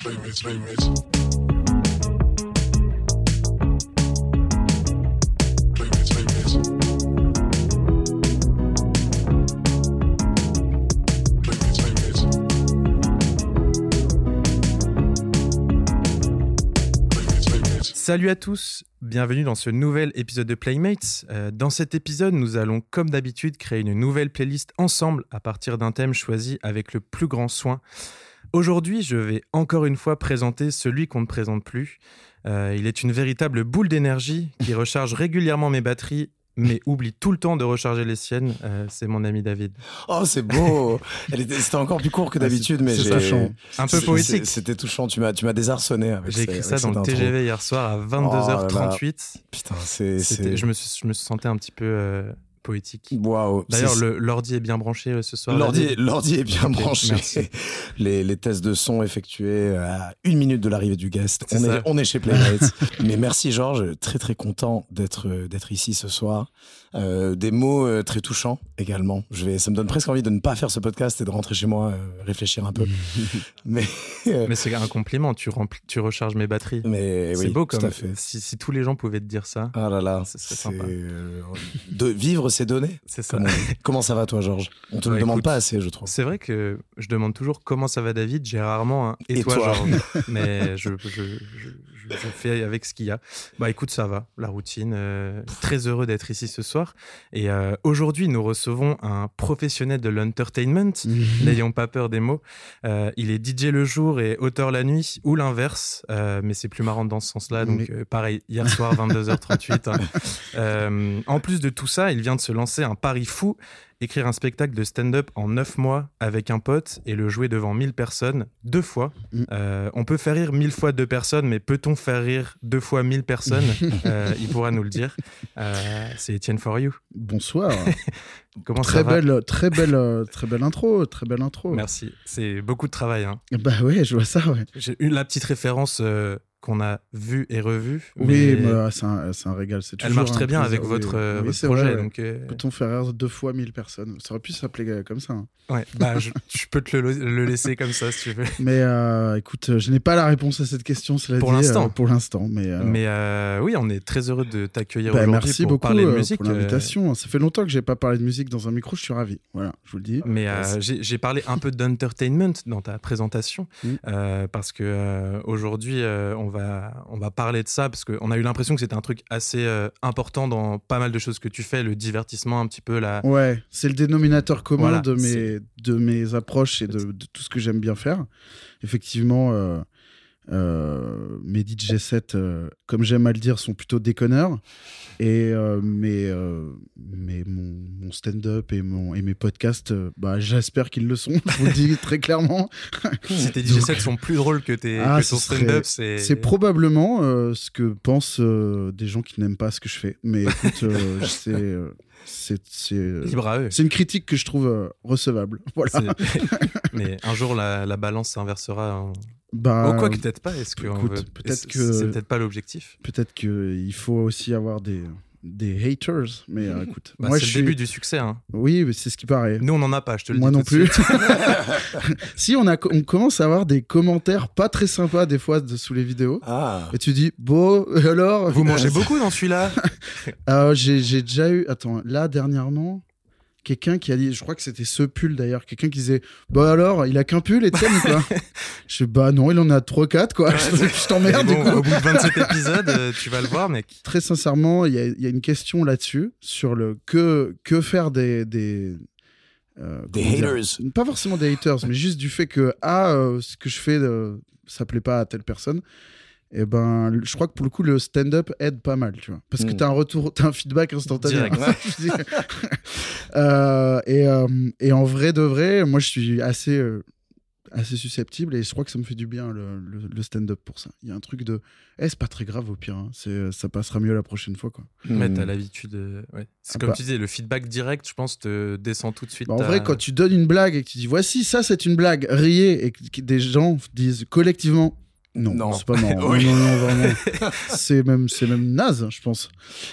Playmates, playmates. Playmates, Salut à tous, bienvenue dans ce nouvel épisode de Playmates. Euh, dans cet épisode, nous allons comme d'habitude créer une nouvelle playlist ensemble à partir d'un thème choisi avec le plus grand soin. Aujourd'hui, je vais encore une fois présenter celui qu'on ne présente plus. Euh, il est une véritable boule d'énergie qui recharge régulièrement mes batteries mais oublie tout le temps de recharger les siennes. Euh, c'est mon ami David. Oh, c'est beau C'était encore plus court que d'habitude, mais c'est touchant. Un peu poétique. C'était touchant, tu m'as, tu m'as désarçonné J'ai écrit ça dans le intro. TGV hier soir à 22h38. Putain, c'est... je, me suis- je me sentais un petit peu euh, poétique. Waouh D'ailleurs, l'ordi est bien branché euh, ce soir. L'ordi, est bien branché. merci. Les, les tests de son effectués à une minute de l'arrivée du guest. On est, on est chez Playmates. Mais merci Georges, très très content d'être, euh, d'être ici ce soir. Euh, des mots euh, très touchants également. Je vais, ça me donne presque envie de ne pas faire ce podcast et de rentrer chez moi, euh, réfléchir un peu. mais, euh, Mais c'est un compliment, tu, remplis, tu recharges mes batteries. mais c'est oui, beau tout comme à fait. si, si tous les gens pouvaient te dire ça. Ah là là, Ce serait c'est, sympa. euh, de vivre ces données. C'est ça. Comment ça va toi, Georges? On te Bah, le demande écoute, pas assez, je trouve. C'est vrai que je demande toujours comment ça va David, j'ai rarement un et, Et toi, toi Georges Mais je, je, je, je- fais avec ce qu'il y a. Bah écoute, ça va, la routine. euh, très heureux d'être ici ce soir. Et euh, aujourd'hui, nous recevons un professionnel de l'entertainment. N'ayons pas peur des mots. Euh, il est DJ le jour et auteur la nuit, ou l'inverse, mais c'est plus marrant dans ce sens-là. Donc, pareil, hier soir, 22h38. hein. En plus de tout ça, il vient de se lancer un pari fou écrire un spectacle de stand-up en 9 mois avec un pote et le jouer devant 1000 personnes deux fois. Mm. Euh, on peut faire rire 1000 fois deux personnes, mais peut-on faire rire deux fois 1000 personnes Euh, Il pourra nous le dire. Euh, c'est Etienne For You. Bonsoir. Comment très ça va belle, très belle, très belle intro, très belle intro. Merci. C'est beaucoup de travail. hein. Bah ouais, je vois ça. Ouais. J'ai eu la petite référence qu'on a vue et revue. Oui, mais euh, c'est un, c'est un régal. c'est elle marche très bien plaisir, avec oui. votre, euh, Oui, votre c'est projet. vrai, ouais. donc, euh, Peut-on faire rire deux fois 1000 personnes? Ça aurait pu s'appeler euh, comme ça. hein. ouais, bah, je, je peux te le, le laisser comme ça si tu veux. Mais euh, écoute, euh, je n'ai pas la réponse à cette question, cela Pour l'instant. euh, pour l'instant, mais, euh, Mais euh, oui, on est très heureux de t'accueillir bah, aujourd'hui merci pour beaucoup parler de euh, musique. pour l'invitation. Ça fait longtemps que j'ai pas parlé de musique dans un micro, je suis ravi. Voilà, je vous le dis. euh, Mais euh, j'ai parlé un peu d'entertainment dans ta présentation Mm. euh, parce que euh, aujourd'hui euh, on va on va parler de ça parce qu'on a eu l'impression que c'était un truc assez euh, important dans pas mal de choses que tu fais, le divertissement un petit peu la. Ouais, c'est le dénominateur commun Voilà, de, mes, de mes approches et de, de tout ce que j'aime bien faire. Effectivement, euh, euh, mes DJ sets, euh, comme j'aime à le dire, sont plutôt déconneurs. Et euh, mes, mes- mon, mon stand-up et, mon, et mes podcasts, bah, j'espère qu'ils le sont, je vous le dis très clairement. Si tes DJ sets sont plus drôles que, tes, Ah, que ton stand-up, c'est. C'est probablement ce que pensent des gens qui n'aiment pas ce que je fais. Mais écoute, c'est, c'est, c'est, libre à eux. c'est une critique que je trouve recevable. Voilà. Mais un jour la, la balance s'inversera. En... Bah, oh, quoi que peut-être pas. Est-ce que on écoute, veut- peut-être c'est- que- c'est peut-être pas l'objectif. peut-être qu'il faut aussi avoir des, des haters. Mais euh, écoute, Bah, moi c'est je le suis... début du succès. hein. Oui, mais c'est ce qui paraît. Nous on n'en a pas. Je te le Moi dis non tout de plus. si, on, a, on commence à avoir des commentaires pas très sympas des fois de- sous les vidéos. Ah, Et tu dis, bon, alors? Vous mangez beaucoup dans celui-là? Euh, j'ai j'ai déjà eu, attends, là dernièrement, quelqu'un qui a dit, je crois que c'était ce pull d'ailleurs, quelqu'un qui disait, bah alors, il a qu'un pull, Etienne, ou quoi? Je sais, bah non, il en a 3-4, quoi. je je t'emmerde, bon, au bout de 27 épisodes, euh, tu vas le voir, mec. Très sincèrement, il y a, il y a une question là-dessus, sur le que, que faire des. des euh, Des comment dire haters. Pas forcément des haters, mais juste du fait que, ah, euh, ce que je fais, euh, ça plaît pas à telle personne. Et ben, je crois que pour le coup, le stand-up aide pas mal, tu vois. Parce que Mm. t'as un retour, t'as un feedback instantané. Euh, et, euh, et en vrai de vrai, moi, je suis assez, euh, assez susceptible et je crois que ça me fait du bien le, le- le stand-up pour ça. Il y a un truc de, eh, c'est pas très grave au pire, hein. c'est, ça passera mieux la prochaine fois, quoi. Mais Hmm. t'as l'habitude. euh, ouais. C'est Ah comme bah. tu disais, le feedback direct, je pense, te descend tout de suite. Bah, en vrai, quand tu donnes une blague et que tu dis voici, ça c'est une blague, riez, et que des gens disent collectivement non, Non. c'est pas. Oui. Non, non, non, vraiment. c'est même, c'est même naze, je pense.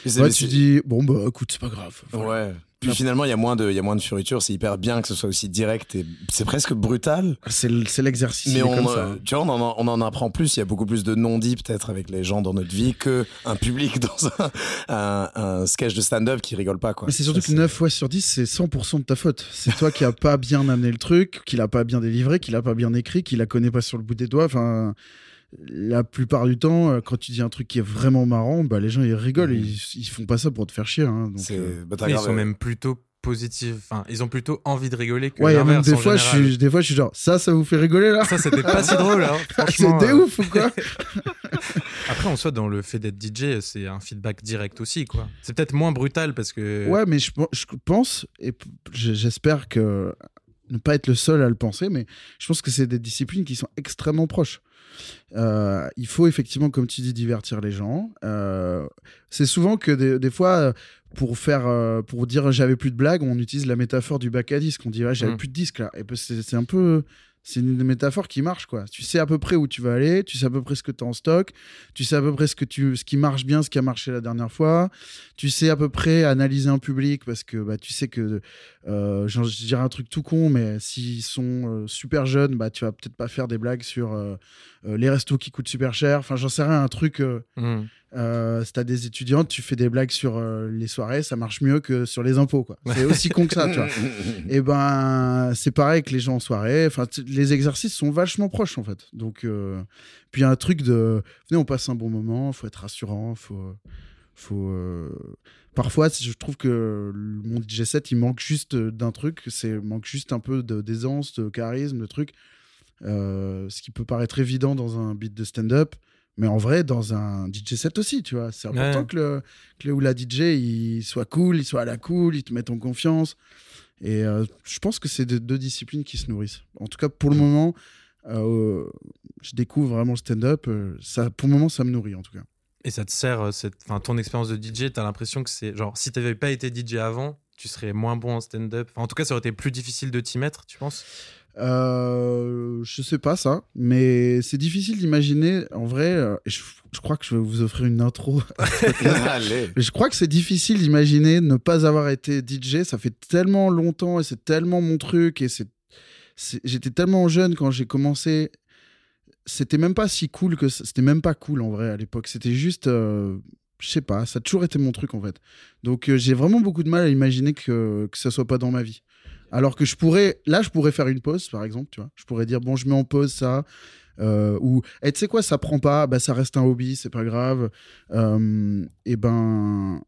Ouais, tu dis bon bah écoute, c'est pas grave. Voilà. Ouais. Puis finalement, il y a moins de, il y a moins de fioritures. C'est hyper bien que ce soit aussi direct et c'est presque brutal. C'est l'exercice. Mais on, comme ça. hein. tu vois, on en, on en apprend plus. Il y a beaucoup plus de non-dits peut-être avec les gens dans notre vie que un public dans un, un, un sketch de stand-up qui rigole pas quoi. Mais c'est surtout Ça, que 9 fois sur 10, c'est 100% de ta faute. C'est toi qui a pas bien amené le truc, qui l'a pas bien délivré, qui l'a pas bien écrit, qui la connaît pas sur le bout des doigts. Enfin, la plupart du temps, euh, quand tu dis un truc qui est vraiment marrant, bah, les gens ils rigolent. Ils, ils font pas ça pour te faire chier. hein. Donc, euh, bah, ils sont euh, même plutôt positifs. Enfin, ils ont plutôt envie de rigoler que Ouais, il y a même des en fois, je suis, des fois, je suis genre, ça, ça vous fait rigoler là? Ça, c'était pas si drôle, hein, franchement. C'était euh. ouf ou quoi? Après, en soi, dans le fait d'être DJ, c'est un feedback direct aussi, quoi. C'est peut-être moins brutal parce que. Ouais, mais je, je pense, et j'espère que ne pas être le seul à le penser, mais je pense que c'est des disciplines qui sont extrêmement proches. Euh, il faut effectivement, comme tu dis, divertir les gens. Euh, c'est souvent que des, des fois, euh, pour faire, euh, pour dire j'avais plus de blagues, on utilise la métaphore du bac à disque. On dit ouais, j'avais Mm. plus de disques là. Et ben, c'est un peu, c'est une métaphore qui marche quoi. Tu sais à peu près où tu vas aller, tu sais à peu près ce que tu as en stock, tu sais à peu près ce qui marche bien, ce qui a marché la dernière fois. Tu sais à peu près analyser un public parce que bah, tu sais que, euh, je dirais un truc tout con, mais s'ils sont euh, super jeunes, bah tu vas peut-être pas faire des blagues sur euh, les restos qui coûtent super cher. Enfin, j'en sais rien, un truc. Hmm. Euh, si t'as des étudiantes, tu fais des blagues sur euh, les soirées, ça marche mieux que sur les impôts, quoi. C'est aussi con que ça, tu vois. Et ben, c'est pareil que les gens en soirée. Enfin, les exercices sont vachement proches, en fait. Donc, euh, puis il y a un truc de, venez, on passe un bon moment, faut être rassurant, faut, faut. euh, Parfois, je trouve que mon DJ set, il manque juste d'un truc. C'est il manque juste un peu de d'aisance, de charisme, de truc. Ce qui peut paraître évident dans un beat de stand-up. Mais en vrai, dans un DJ set aussi, tu vois. C'est important Ouais. que, le, que le ou la DJ, il soit cool, il soit à la cool, il te mette en confiance. Et euh, je pense que c'est de- deux disciplines qui se nourrissent. En tout cas, pour le moment, euh, je découvre vraiment le stand-up. euh, ça, pour le moment, ça me nourrit, en tout cas. Et ça te sert, cette... enfin, ton expérience de DJ, t'as l'impression que c'est genre, si t'avais pas été DJ avant, tu serais moins bon en stand-up? Enfin, en tout cas, ça aurait été plus difficile de t'y mettre, tu penses? Euh, je sais pas ça, mais c'est difficile d'imaginer. En vrai, euh, je, je crois que je vais vous offrir une intro. Allez. Je crois que c'est difficile d'imaginer ne pas avoir été DJ. Ça fait tellement longtemps et c'est tellement mon truc. Et c'est, j'étais tellement jeune quand j'ai commencé. C'était même pas si cool que c'était même pas cool en vrai à l'époque. C'était juste, euh, je sais pas, ça a toujours été mon truc en fait. Donc j'ai vraiment beaucoup de mal à imaginer que que ça soit pas dans ma vie. Alors que je pourrais, là, je pourrais faire une pause, par exemple, tu vois. Je pourrais dire, bon, je mets en pause ça. euh, ou, et tu sais quoi, ça prend pas, bah, ça reste un hobby, c'est pas grave. Euh, et ben,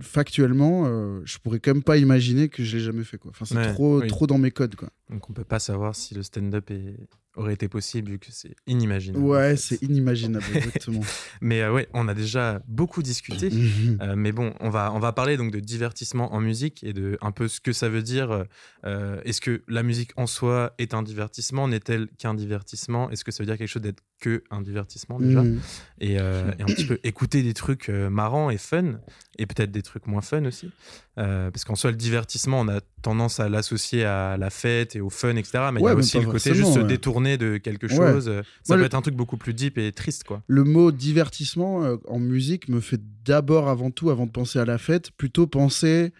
factuellement, euh, je pourrais quand même pas imaginer que je l'ai jamais fait, quoi. Enfin, c'est Ouais, trop, oui. trop dans mes codes, quoi. Donc, on peut pas savoir si le stand-up est... aurait été possible vu que c'est inimaginable. en Ouais, fait. c'est inimaginable, exactement. Mais euh, ouais, on a déjà beaucoup discuté. Mhm. Euh, mais bon, on va, on va parler donc de divertissement en musique et de un peu ce que ça veut dire. Euh, Est-ce que la musique en soi est un divertissement N'est-elle qu'un divertissement? Est-ce que ça veut dire quelque chose d'être que un divertissement déjà? Mhm. et, et un petit peu écouter des trucs marrants et fun et peut-être des trucs moins fun aussi. Parce qu'en soi, le divertissement, on a tendance à l'associer à la fête et au fun, etc. Mais il y a aussi le côté juste se détourner de quelque Ouais. chose. Ça Moi, peut le- être un truc beaucoup plus deep et triste, quoi. Le mot divertissement euh, en musique me fait d'abord, avant tout, avant de penser à la fête, plutôt penser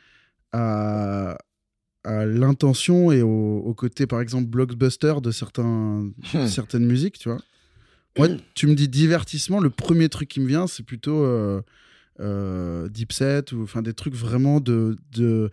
à, à l'intention et au, au côté, par exemple, blockbuster de certains, Hmm. certaines musiques, tu vois. Moi, tu me dis divertissement, le premier truc qui me vient, c'est plutôt euh, euh, Deep Set ou enfin des trucs vraiment de, de,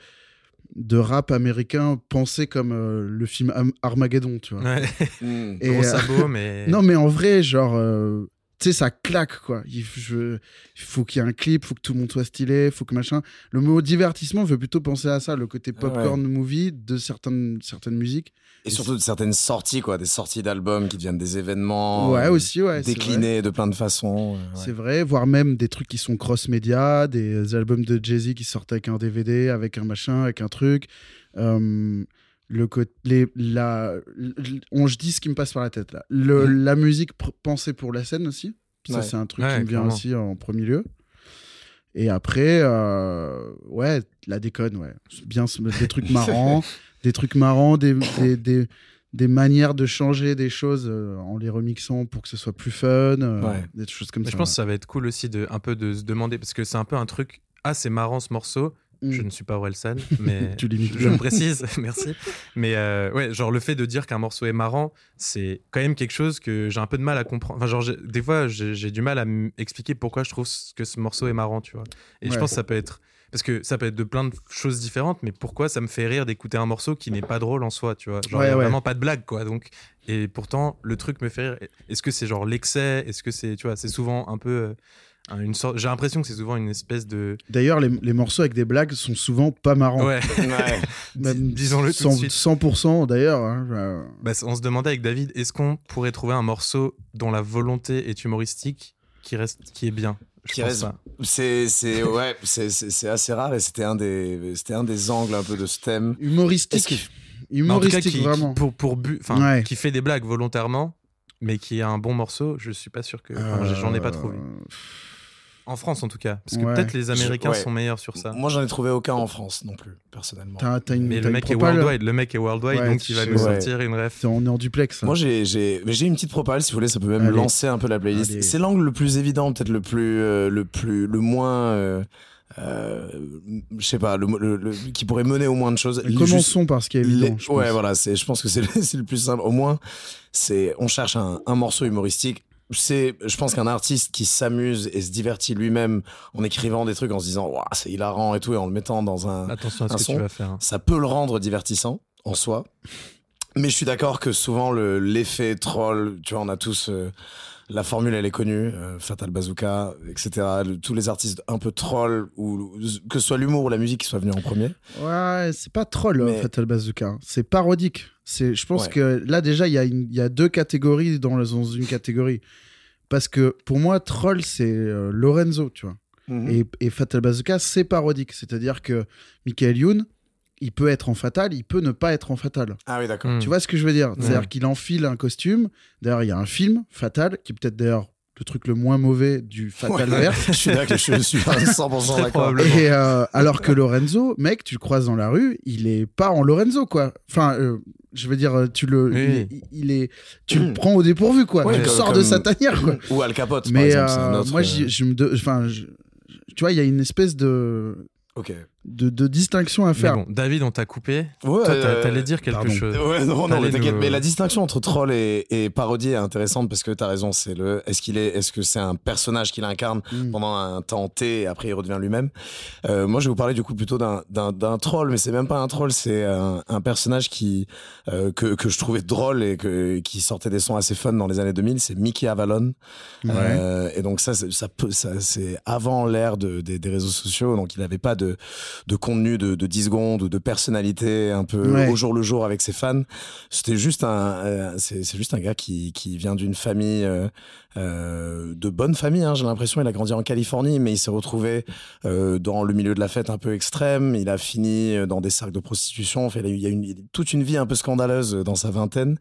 de rap américain pensé comme euh, le film Am- Armageddon, tu vois. Ouais. Et, Gros euh, sabot, mais. non, mais en vrai, genre, euh, tu sais, ça claque, quoi. Il, f- je- il faut qu'il y ait un clip, il faut que tout le monde soit stylé, il faut que machin. Le mot divertissement veut plutôt penser à ça, le côté ouais. popcorn movie de certaines, certaines musiques. Et surtout de certaines sorties, quoi, des sorties d'albums qui deviennent des événements. ouais, aussi, ouais. Déclinés de plein de façons. euh, ouais. C'est vrai, voire même des trucs qui sont cross-média, des albums de Jay-Z qui sortent avec un DVD, avec un machin, avec un truc. Euh, le les, la, on, je dis ce qui me passe par la tête là. Le. La musique pr- pensée pour la scène aussi. Ça, Ouais. c'est un truc Ouais, qui me vient clairement. aussi en premier lieu. Et après, euh, ouais, la déconne, ouais. Bien, des trucs marrants, des trucs marrants, des, des, des, des manières de changer des choses euh, en les remixant pour que ce soit plus fun, euh, Ouais. des choses comme Mais ça. je pense que ça va être cool aussi de un peu de se demander parce que c'est un peu un truc ah c'est marrant ce morceau Je ne suis pas Orelsan, mais Tu je bien. le précise, merci. Mais euh, ouais, genre le fait de dire qu'un morceau est marrant, c'est quand même quelque chose que j'ai un peu de mal à comprendre. Enfin, genre, des fois, j'ai du mal à m'expliquer pourquoi je trouve que ce morceau est marrant, tu vois. Et je pense que ça peut être. Parce que ça peut être de plein de choses différentes, mais pourquoi ça me fait rire d'écouter un morceau qui n'est pas drôle en soi, tu vois? Genre, il Ouais, y a ouais. vraiment pas de blague, quoi. Donc, et pourtant, le truc me fait rire. Est-ce que c'est genre l'excès? Est-ce que c'est, tu vois, c'est souvent un peu euh, une sorte. J'ai l'impression que c'est souvent une espèce de. D'ailleurs, les, les morceaux avec des blagues sont souvent pas marrants. Ouais. Disons-le tout de 100%, suite. 100% d'ailleurs. hein, euh, Bah, on se demandait avec David, est-ce qu'on pourrait trouver un morceau dont la volonté est humoristique qui reste, qui est bien? Qui reste-. C'est c'est ouais, c'est assez rare et c'était un des c'était un des angles un peu de ce thème. Humoristique. qu'il- Mais en tout cas, Humoristique, qui, qui- vraiment. pour, pour but, enfin, Ouais. qui fait des blagues volontairement, mais qui a un bon morceau, je suis pas sûr que. J'en ai pas Euh, trouvé. En France, en tout cas. Parce que Ouais. peut-être les Américains Je- ouais. sont meilleurs sur ça. Moi, j'en ai trouvé aucun en France non plus, personnellement. T'as t'as une, Mais t'as le mec est worldwide, le mec est worldwide, Ouais, donc il va nous ouais. sortir une ref. T'es- On est en duplex. Moi, j'ai j'ai mais j'ai une petite propale, si vous voulez, ça peut même Allez. lancer un peu la playlist. Allez. C'est l'angle le plus évident, peut-être le plus euh, le plus le moins euh, euh, je sais pas, le, le- le- qui pourrait mener au moins de choses. Mais Juste- Commençons par ce qui est évident. Les- ouais, voilà, c'est, je pense que c'est, le- c'est le plus simple. Au moins, c'est, on cherche un, un morceau humoristique. C'est, je pense qu'un artiste qui s'amuse et se divertit lui-même en écrivant des trucs en se disant, Ouah, c'est hilarant et tout, et en le mettant dans un, Attention à ce un que son. tu vas faire. hein. ça peut le rendre divertissant en soi. Mais je suis d'accord que souvent le, l'effet troll, tu vois, on a tous euh, la formule, elle est connue, euh, Fatal Bazooka, etc. Le- tous les artistes un peu troll ou que ce soit l'humour ou la musique qui soit venu en premier. Ouais, c'est pas troll, Mais- Fatal Bazooka. hein. C'est parodique. C'est, je pense Ouais. que là, déjà, il y, a y deux catégories dans une catégorie. Parce que pour moi, troll, c'est euh, Lorenzo, tu vois. Mhm. Et, et Fatal Bazooka, c'est parodique. C'est-à-dire que Michael Youn, il peut être en Fatal, il peut ne pas être en Fatal. Ah oui, d'accord. Hmm. Tu vois ce que je veux dire? C'est-à-dire Ouais. qu'il enfile un costume. D'ailleurs, il y a un film, Fatal, qui est peut-être d'ailleurs le truc le moins mauvais du Fatal Ouais. vert. je suis d'accord, je suis à 100% Très d'accord. Et euh, alors que Lorenzo, mec, tu le croises dans la rue, il est pas en Lorenzo, quoi. Enfin, euh, je veux dire, tu le, Oui. il, est- il est, tu le prends au dépourvu, quoi. Ouais, tu le comme- sors de sa tanière, quoi. Ou Al Capote, par Mais exemple, c'est un euh, autre. moi, euh, je me, enfin, tu vois, il y a une espèce de, Ok. De, de distinction à Mais faire. bon, David, on t'a coupé. Ouais, Toi, euh, t'allais dire quelque pardon. chose. Ouais, non, non, t'inquiète. nous- Mais la distinction entre troll et, et parodie est intéressante parce que t'as raison. C'est le. Est-ce qu'il est. Est-ce que c'est un personnage qu'il incarne Mm. pendant un temps T et après il redevient lui-même? Euh, Moi, je vais vous parler du coup plutôt d'un d'un d'un troll, mais c'est même pas un troll. C'est un, un personnage qui euh, que que je trouvais drôle et que qui sortait des sons assez fun dans les années 2000. C'est Mickey Avalon. Ouais. Euh, et donc ça, c'est- ça c'est avant l'ère de, des, des réseaux sociaux, donc il n'avait pas de, de contenu de, de 10 secondes ou de personnalité un peu Ouais. au jour le jour avec ses fans. C'était juste un, euh, c'est, juste un gars qui, qui vient d'une famille euh, euh, de bonne famille. Hein, j'ai l'impression, il a grandi en Californie, mais il s'est retrouvé euh, dans le milieu de la fête un peu extrême. Il a fini dans des cercles de prostitution. Enfin, il a eu, il y a une, toute une vie un peu scandaleuse dans sa vingtaine.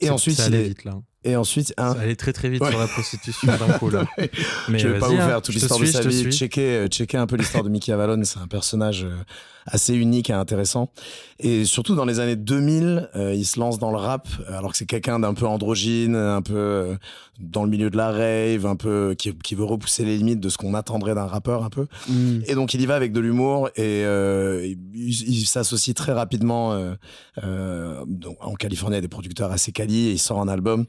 Et ensuite, ça il allait est, vite là. Et ensuite, hein, Ça allait très très vite Ouais. sur la prostitution d'un coup là. Mais je vais pas vous hein, faire toute l'histoire de sa vie. Checker, euh, checker un peu l'histoire de Mickey Avalon. C'est un personnage euh, assez unique et intéressant. Et surtout dans les années 2000, euh, il se lance dans le rap, alors que c'est quelqu'un d'un peu androgyne, un peu euh, dans le milieu de la rave, un peu qui, qui veut repousser les limites de ce qu'on attendrait d'un rappeur un peu. Mm. Et donc il y va avec de l'humour et euh, il, il s'associe très rapidement euh, euh, donc, en Californie à des producteurs assez quali et il sort un album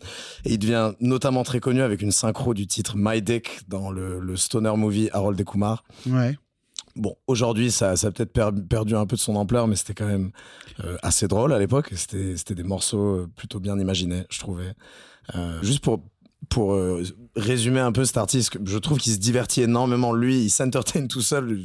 et il devient notamment très connu avec une synchro du titre My Dick dans le, le stoner movie Harold et Kumar. Ouais. Bon, aujourd'hui ça, a peut-être per- perdu un peu de son ampleur mais c'était quand même euh, assez drôle à l'époque. C'était des morceaux euh, plutôt bien imaginés, je trouvais. Euh, juste pour pour résumer un peu cet artiste, que je trouve qu'il se divertit énormément. Lui, il s'entertain tout seul.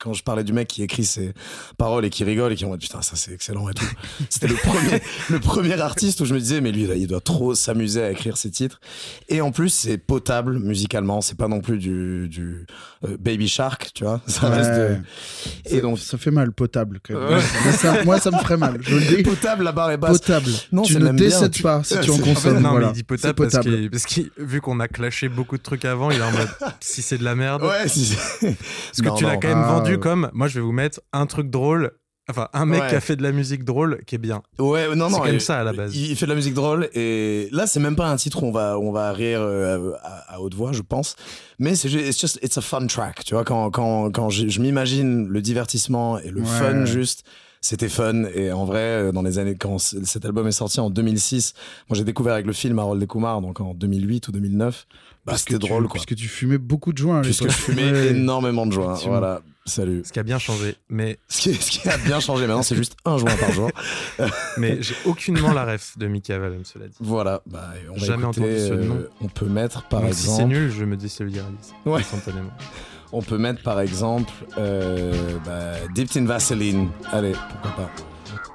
Quand je parlais du mec qui écrit ses paroles et qui rigole et qui en mode putain, ça c'est excellent et tout. C'était le premier, le premier artiste où je me disais, mais lui, il doit trop s'amuser à écrire ses titres. Et en plus, c'est potable musicalement. C'est pas non plus du, du euh, Baby Shark, tu vois. Ça Ouais. reste Ça- Et donc, ça fait mal, potable. Quand même. Ouais. Mais ça- moi, ça me ferait mal. Je le dis. potable, la barre est basse. Potable. Non, tu ne décèdes Tu- pas si tu en C'est- consommes. non, voilà. mais il dit C'est potable parce potable. qu'il- parce qu'il- vu qu'on a clashé beaucoup de trucs avant, il est en mode si c'est de la merde. Ouais, si- Parce que Non, tu l'as quand même Ah, vendu euh. comme moi je vais vous mettre un truc drôle Enfin, un mec Ouais. qui a fait de la musique drôle qui est bien. Ouais, non, C'est non. même il- ça, à la base. Il, il fait de la musique drôle et là, c'est même pas un titre où on va, on va rire euh, à, à haute voix, je pense. Mais c'est juste, it's just, it's a fun track. Tu vois, quand, quand, quand je, je m'imagine le divertissement et le Ouais. fun juste. C'était fun et en vrai euh, dans les années quand cet album est sorti en 2006 moi j'ai découvert avec le film Harold et Kumar donc en 2008 ou 2009 bah c'était tu- drôle quoi Puisque tu fumais beaucoup de joints puisque je fumais énormément de joints voilà salut Ce qui a bien changé. Mais, ce qui, ce qui a bien changé maintenant c'est juste un joint par jour mais j'ai aucunement la ref de Mickey Avalon, cela dit. Voilà, bah, on va Jamais écouter, entendu ce euh, nom. on peut mettre par Donc, si c'est exemple, nul, je me désolidarise Ouais. instantanément. On peut mettre par exemple euh, bah, Dipped in Vaseline. Allez, pourquoi pas.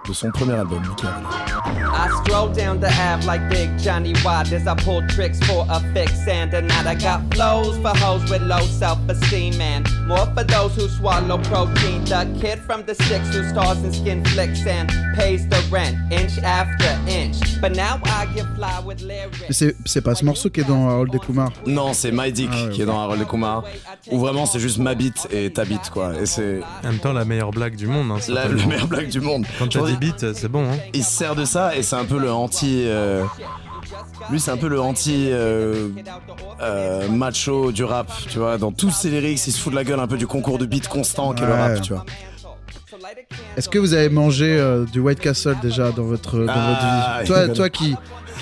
De son premier album. I stroll down the Ave like Big Johnny Wad as I pull tricks for a fix and a night. I got flows for hoes with low self-esteem and more for those who swallow protein. The kid from the six who stars in skin flicks and pays the rent inch after inch. But now I get fly with lyrics. C'est pas ce morceau qui est dans Harold et Kumar. Non, c'est My Dick Ah ouais, qui est dans Harold et Kumar. Ou vraiment c'est juste ma bite et ta bite quoi. Et c'est En même temps, la meilleure blague du monde. Hein, la, la meilleure blague du monde. Quand t'as pense- des beats, c'est bon. Hein. il se sert de ça et c'est un peu le anti. euh, Lui, c'est un peu le anti euh, euh, macho du rap, tu vois. Dans tous ses lyrics, il se fout de la gueule un peu du concours de beats constant qu'est le Ouais. rap, tu vois. Est-ce que vous avez mangé euh, du White Castle déjà dans votre, dans Ah, votre vie? Toi, toi qui,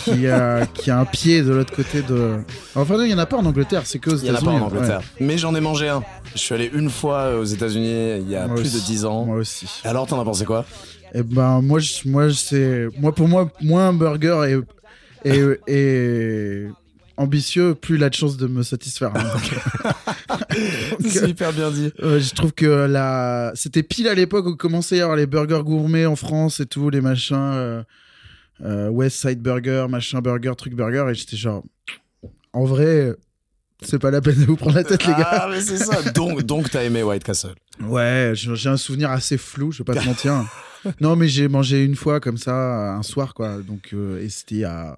qui, a, qui a un pied de l'autre côté de. Enfin, non, il n'y en a pas en Angleterre, c'est que aux Il y en a pas États-Unis. en Angleterre. Mais j'en ai mangé un. Je suis allé une fois aux États-Unis il y a Moi plus de aussi. 10 Ouais. ans. Moi aussi. Alors, t'en as pensé quoi? Et ben, moi, je- moi, c'est. Moi, pour moi, moins un burger est, est, est ambitieux, plus il a de chances de me satisfaire. C'est hyper bien dit. Euh, je trouve que la... c'était pile à l'époque où commençait à y avoir les burgers gourmets en France et tout, les machins euh, euh, West Side Burger, machin burger, truc burger, et j'étais genre, en vrai, c'est pas la peine de vous prendre la tête, les gars. Ah, mais c'est ça. Donc, donc t'as aimé White Castle. Ouais, j'ai j'ai un souvenir assez flou, je vais pas te mentir. non, mais j'ai mangé une fois comme ça, un soir, quoi. Donc, euh, et c'était il y a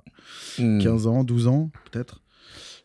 Hmm. 15 ans, 12 ans, peut-être.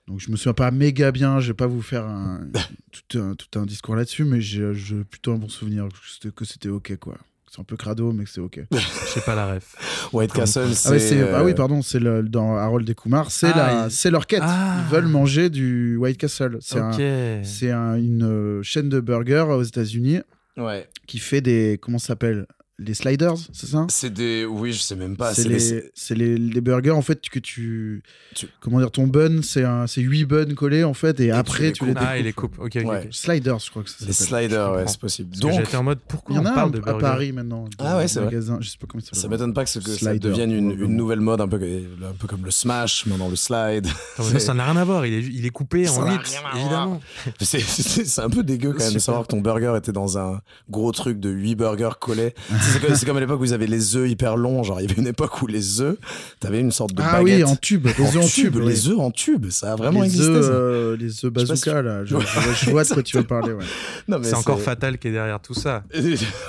Donc je me souviens pas méga bien, je vais pas vous faire un, tout, un, tout un discours là-dessus, mais j'ai plutôt un bon souvenir que c'était- que c'était ok quoi. C'est un peu crado, mais c'est ok. Je sais pas la ref. White Castle, c'est. Ah, c'est- ah oui, euh, pardon, c'est le- dans Harold et Kumar, c'est Ah, la- il- c'est leur quête. Ah. Ils veulent manger du White Castle. C'est un- Ok. c'est un- une euh, chaîne de burgers aux États-Unis Ouais. qui fait des comment ça s'appelle? Les sliders, c'est ça? C'est des. Oui, je sais même pas. c'est C'est les, les- c'est les, les burgers en fait que tu, Tu- comment dire ton bun c'est un c'est 8 buns collés en fait et, après les tu les coupes. Ah, il découpes. les coupe. Ok. Ouais. sliders je crois que ça les sliders, ouais, c'est possible. Parce Donc, j'étais en mode pourquoi il y en on a parle un de à burger Paris maintenant Ah ouais, c'est vrai. magasin je sais pas comment ça m'étonne pas que, ce- que ça Slider, devienne une, nouvelle mode, un peu, un peu comme le smash, maintenant le slide. Ça n'a rien à voir. Il est, il est coupé Ça en n'a 8, rien à voir. évidemment. C'est- C'est c'est un peu dégueu quand même de savoir que ton burger était dans un gros truc de 8 burgers collés. C'est comme, à l'époque où ils avaient les œufs hyper longs. Genre, il y avait une époque où les œufs, t'avais une sorte de ah baguette. oui en tube les œufs en tube oui. les œufs en tube, ça a vraiment les existé. œufs ça. euh, les œufs si bazooka là je, je- je vois de quoi tu veux parler ouais. C'est encore fatal qui est derrière tout ça.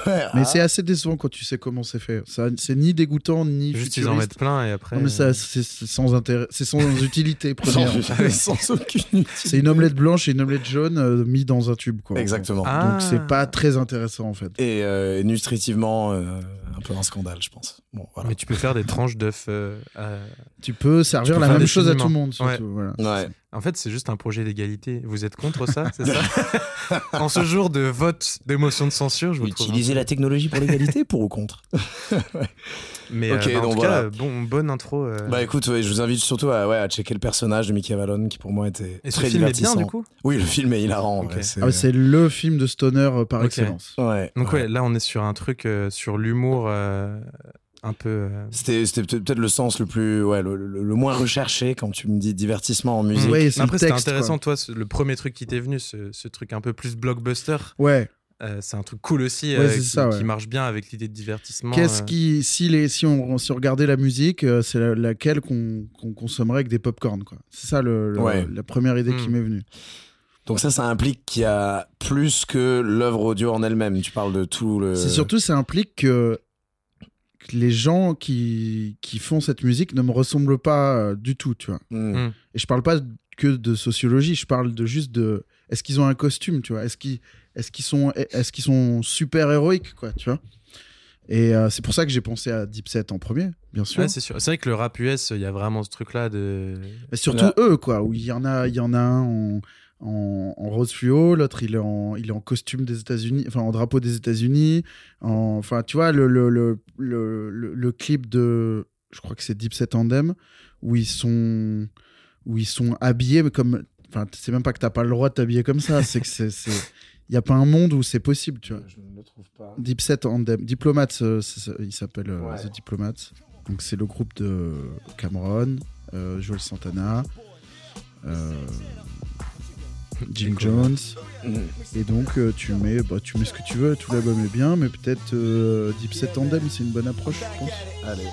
Ouais, mais ah. c'est assez décevant quand tu sais comment c'est fait c'est ni dégoûtant ni Juste ils en futuriste. mettent plein et après. non mais ça c'est c'est sans intérêt c'est sans utilité première sans, sans aucune utilité. c'est une omelette blanche et une omelette jaune euh, mis dans un tube quoi Exactement. Ah. donc c'est pas très intéressant en fait Et euh, nutritivement, euh, un peu un scandale, je pense. Bon, voilà. Mais tu peux faire des tranches d'œufs. euh, à- tu peux servir peux la même chose à tout le monde surtout Ouais. voilà. Ouais. En fait, c'est juste un projet d'égalité. Vous êtes contre ça, c'est ça En ce jour de vote de motion de censure, je vous trouve. Utiliser la technologie pour l'égalité, pour ou contre Mais Ok, euh, bah, en donc tout voilà. cas, bon, bonne intro. euh. Bah écoute, ouais, je vous invite surtout à, ouais, à checker le personnage de Mickey Avalon qui pour moi était Et ce très film est bien du coup Oui, le film est hilarant. Ok. ouais, c'est... Ah, c'est le film de stoner euh, par Ok. excellence Ouais, Donc ouais. ouais, là on est sur un truc euh, sur l'humour euh, un peu. euh, C'était, c'était peut-être le sens le plus, ouais, le, le- le moins recherché quand tu me dis divertissement en musique. Ouais, Après c'était intéressant, toi, ce- le premier truc qui t'est venu, ce, ce truc un peu plus blockbuster, ouais euh, c'est un truc cool aussi Ouais, euh, qui, ça, ouais. qui marche bien avec l'idée de divertissement. Qu'est-ce euh. qui, si, les, si, on, si on regardait la musique, euh, c'est la- laquelle qu'on qu'on consommerait avec des pop-corn, quoi. C'est ça le, le- Ouais. la première idée qui Hmm. m'est venue. Donc ça, ça implique qu'il y a plus que l'œuvre audio en elle-même. Tu parles de tout le. C'est surtout, ça implique que, que les gens qui, qui font cette musique ne me ressemblent pas euh, du tout, tu vois. Hmm. Hmm. Et je parle pas que de sociologie, je parle de juste de. Est-ce qu'ils ont un costume, tu vois? Est-ce qu'ils est qu'ils sont, est qu'ils sont super héroïques, quoi, tu vois? Et euh, c'est pour ça que j'ai pensé à Deep Set en premier, bien sûr. Ouais, c'est sûr. C'est vrai que le rap US, il y a vraiment ce truc-là de. Mais surtout Là- eux, quoi, où il y en a, il y en a un en, en, en rose fluo, l'autre il est en, il est en costume des États-Unis, enfin en drapeau des États-Unis. en- Enfin, tu vois, le, le, le, le, le- le clip de, je crois que c'est Deep Set Andem, où ils sont, où ils sont habillés, mais comme, enfin, c'est même pas que t'as pas le droit de t'habiller comme ça, c'est que c'est, il y a pas un monde où c'est possible, tu vois. Je ne le trouve pas. Deep Set Andem, Diplomats, euh, il s'appelle euh, Ouais. The Diplomats. Donc c'est le groupe de Cameron, euh, Joel Santana, euh, Jim Jones. Mm. Et donc euh, tu mets, bah, tu mets ce que tu veux. Tout l'album est bien, mais peut-être euh, Deep Set Andem, c'est une bonne approche, je pense. Allez.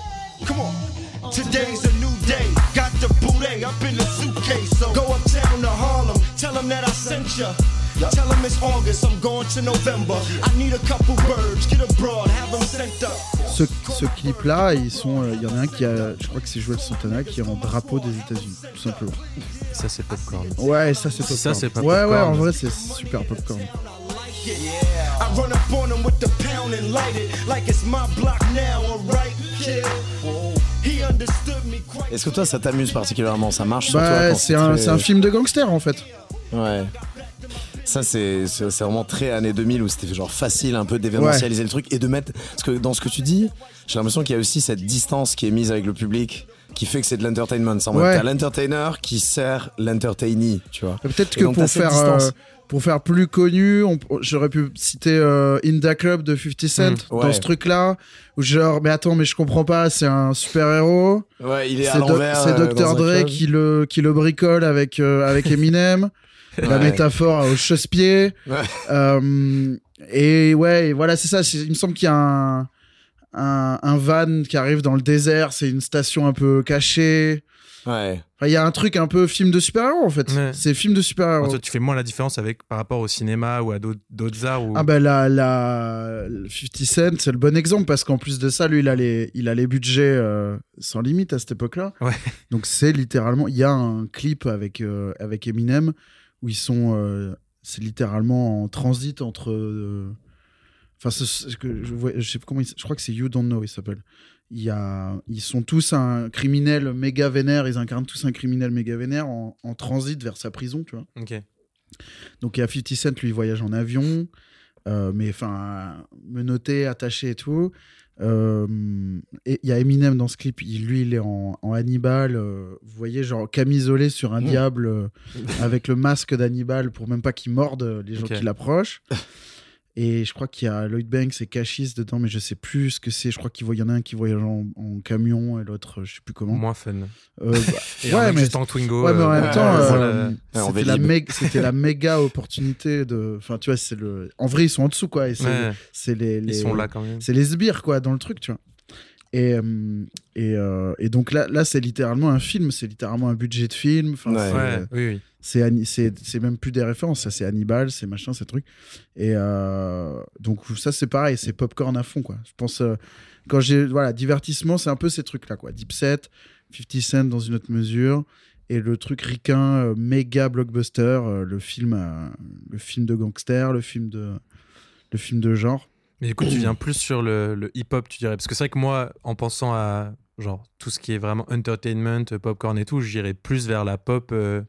Come on. Today's a new day. Got the booty up in the suitcase. So go uptown to Harlem. Tell them that I sent ya. Tell them it's August. I'm going to November. I need a couple birds. Get abroad. Have them sent up. Ce, ce clip-là, ils sont, euh, il y en a un qui a, je crois que c'est Joel Santana qui est en drapeau des États-Unis, tout simplement. Ça, c'est popcorn. Ouais, ça c'est popcorn. Ça, c'est pas Ouais, ouais, popcorn. en vrai c'est super popcorn. I run up on them with the pound and light it like it's my block now. Alright, kid? He understood me quite. Est-ce que toi, ça t'amuse particulièrement? Ça marche sur toi Bah, quand c'est un, un film de gangster en fait. Ouais. Ça, c'est vraiment très années 2000 où c'était genre facile un peu d'événementialiser le truc et de mettre. Parce que dans ce que tu dis, j'ai l'impression qu'il y a aussi cette distance qui est mise avec le public qui fait que c'est de l'entertainment. C'est en Ouais. t'as l'entertainer qui sert l'entertainee, tu vois. Peut-être que donc, pour faire, euh, pour faire plus connu, on- j'aurais pu citer euh, Inda Club de 50 Cent Mm, dans ce truc-là, où genre, mais attends, mais je comprends pas, c'est un super-héros. Ouais, il est, à C'est Do- l'envers. c'est euh, Dr. Dre qui le, qui le bricole avec, euh, avec Eminem. La métaphore au chausse-pied. Ouais. Euh, et ouais, et voilà, c'est ça. c'est- Il me semble qu'il y a un, un, un van qui arrive dans le désert. C'est une station un peu cachée. Ouais. Enfin, Il y a un truc un peu film de super-héros en fait. Ouais. C'est film de super-héros. Toi, tu fais moins la différence avec par rapport au cinéma ou à d'autres arts. Où... Ah ben la, la 50 Cent, c'est le bon exemple parce qu'en plus de ça, lui, il a les, il a les budgets euh, sans limite à cette époque-là. Ouais. Donc c'est littéralement, il y a un clip avec, euh, avec Eminem où ils sont, euh, c'est littéralement en transit entre... euh, Enfin, ce- ce que je, vois, je sais pas comment il je crois que c'est You Don't Know, il s'appelle. Il y a, ils sont tous un criminel méga vénère, ils incarnent tous un criminel méga vénère en, en transit vers sa prison, tu vois. Ok. Donc il y a 50 Cent, lui, il voyage en avion, euh, mais enfin, menotté, attaché et tout. Euh, et il y a Eminem dans ce clip, il- lui, il est en, en Hannibal, euh, vous voyez, genre camisolé sur un Mmh. diable euh, avec le masque d'Hannibal pour même pas qu'il morde les gens qui l'approchent. Et je crois qu'il y a Lloyd Banks et Cashis dedans, mais je sais plus ce que c'est. Je crois qu'il y en a un qui voyage en, en camion et l'autre, je sais plus comment. Moins fun. Euh, bah, ouais, mais juste en Twingo. Ouais, mais en euh, même temps, euh, c'était la, la méga opportunité de. Enfin, tu vois, c'est le. En vrai, ils sont en dessous, quoi. Et c'est Ouais, c'est les, les- Ils sont là quand même. C'est les sbires, quoi, dans le truc, tu vois. Et, euh, et, euh, et donc là, là c'est littéralement un film, c'est littéralement un budget de film. Enfin, Ouais. c'est- oui, oui. c'est c'est c'est même plus des références, ça c'est Hannibal, c'est machin, ces trucs. Et euh, donc ça c'est pareil, c'est popcorn à fond quoi. Je pense euh, quand j'ai voilà divertissement, c'est un peu ces trucs là quoi. Deep Set, 50 Cent dans une autre mesure et le truc ricain euh, méga blockbuster, euh, le film euh, le film de gangster, le film de le film de genre. Mais du coup, tu viens plus sur le, le hip-hop, tu dirais. Parce que c'est vrai que moi, en pensant à genre tout ce qui est vraiment entertainment, popcorn et tout, j'irais plus vers la pop euh,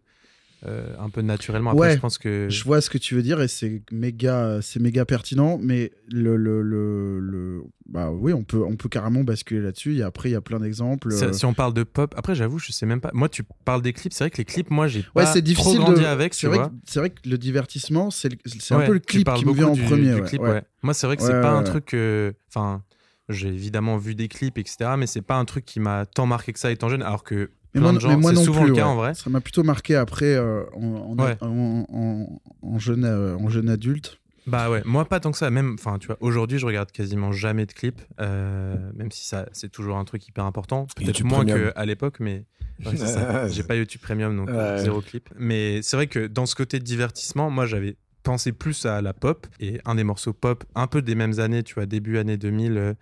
euh, un peu naturellement. Après, Ouais. je pense que. Je vois ce que tu veux dire et c'est méga, c'est méga pertinent, mais le, le, le, le- bah oui, on peut, on peut carrément basculer là-dessus. Et après, il y a plein d'exemples. Euh, Si on parle de pop, après j'avoue, je sais même pas. Moi, tu parles des clips, c'est vrai que les clips, moi, j'ai Ouais, pas c'est difficile trop grandi de. avec, c'est vrai, que- c'est vrai que le divertissement, c'est un peu le clip qui me vient en du- premier. du clip. Moi, c'est vrai que c'est pas un truc. euh, Enfin, j'ai évidemment vu des clips, etc. Mais c'est pas un truc qui m'a tant marqué que ça étant jeune. Alors que Mais moi, mais non plus. le cas ouais. en vrai. Ça m'a plutôt marqué après euh, en, en, Ouais. en, en- en jeune, euh, en jeune adulte. Bah ouais, moi pas tant que ça. Même, enfin, tu vois, aujourd'hui, je regarde quasiment jamais de clips, euh, même si ça, c'est toujours un truc hyper important. Peut-être moins qu'à l'époque, mais ouais, c'est ça. J'ai pas YouTube Premium, donc Ouais. zéro clip. Mais c'est vrai que dans ce côté de divertissement, moi, j'avais pensé plus à la pop et un des morceaux pop, un peu des mêmes années, tu vois, début année 2000, euh,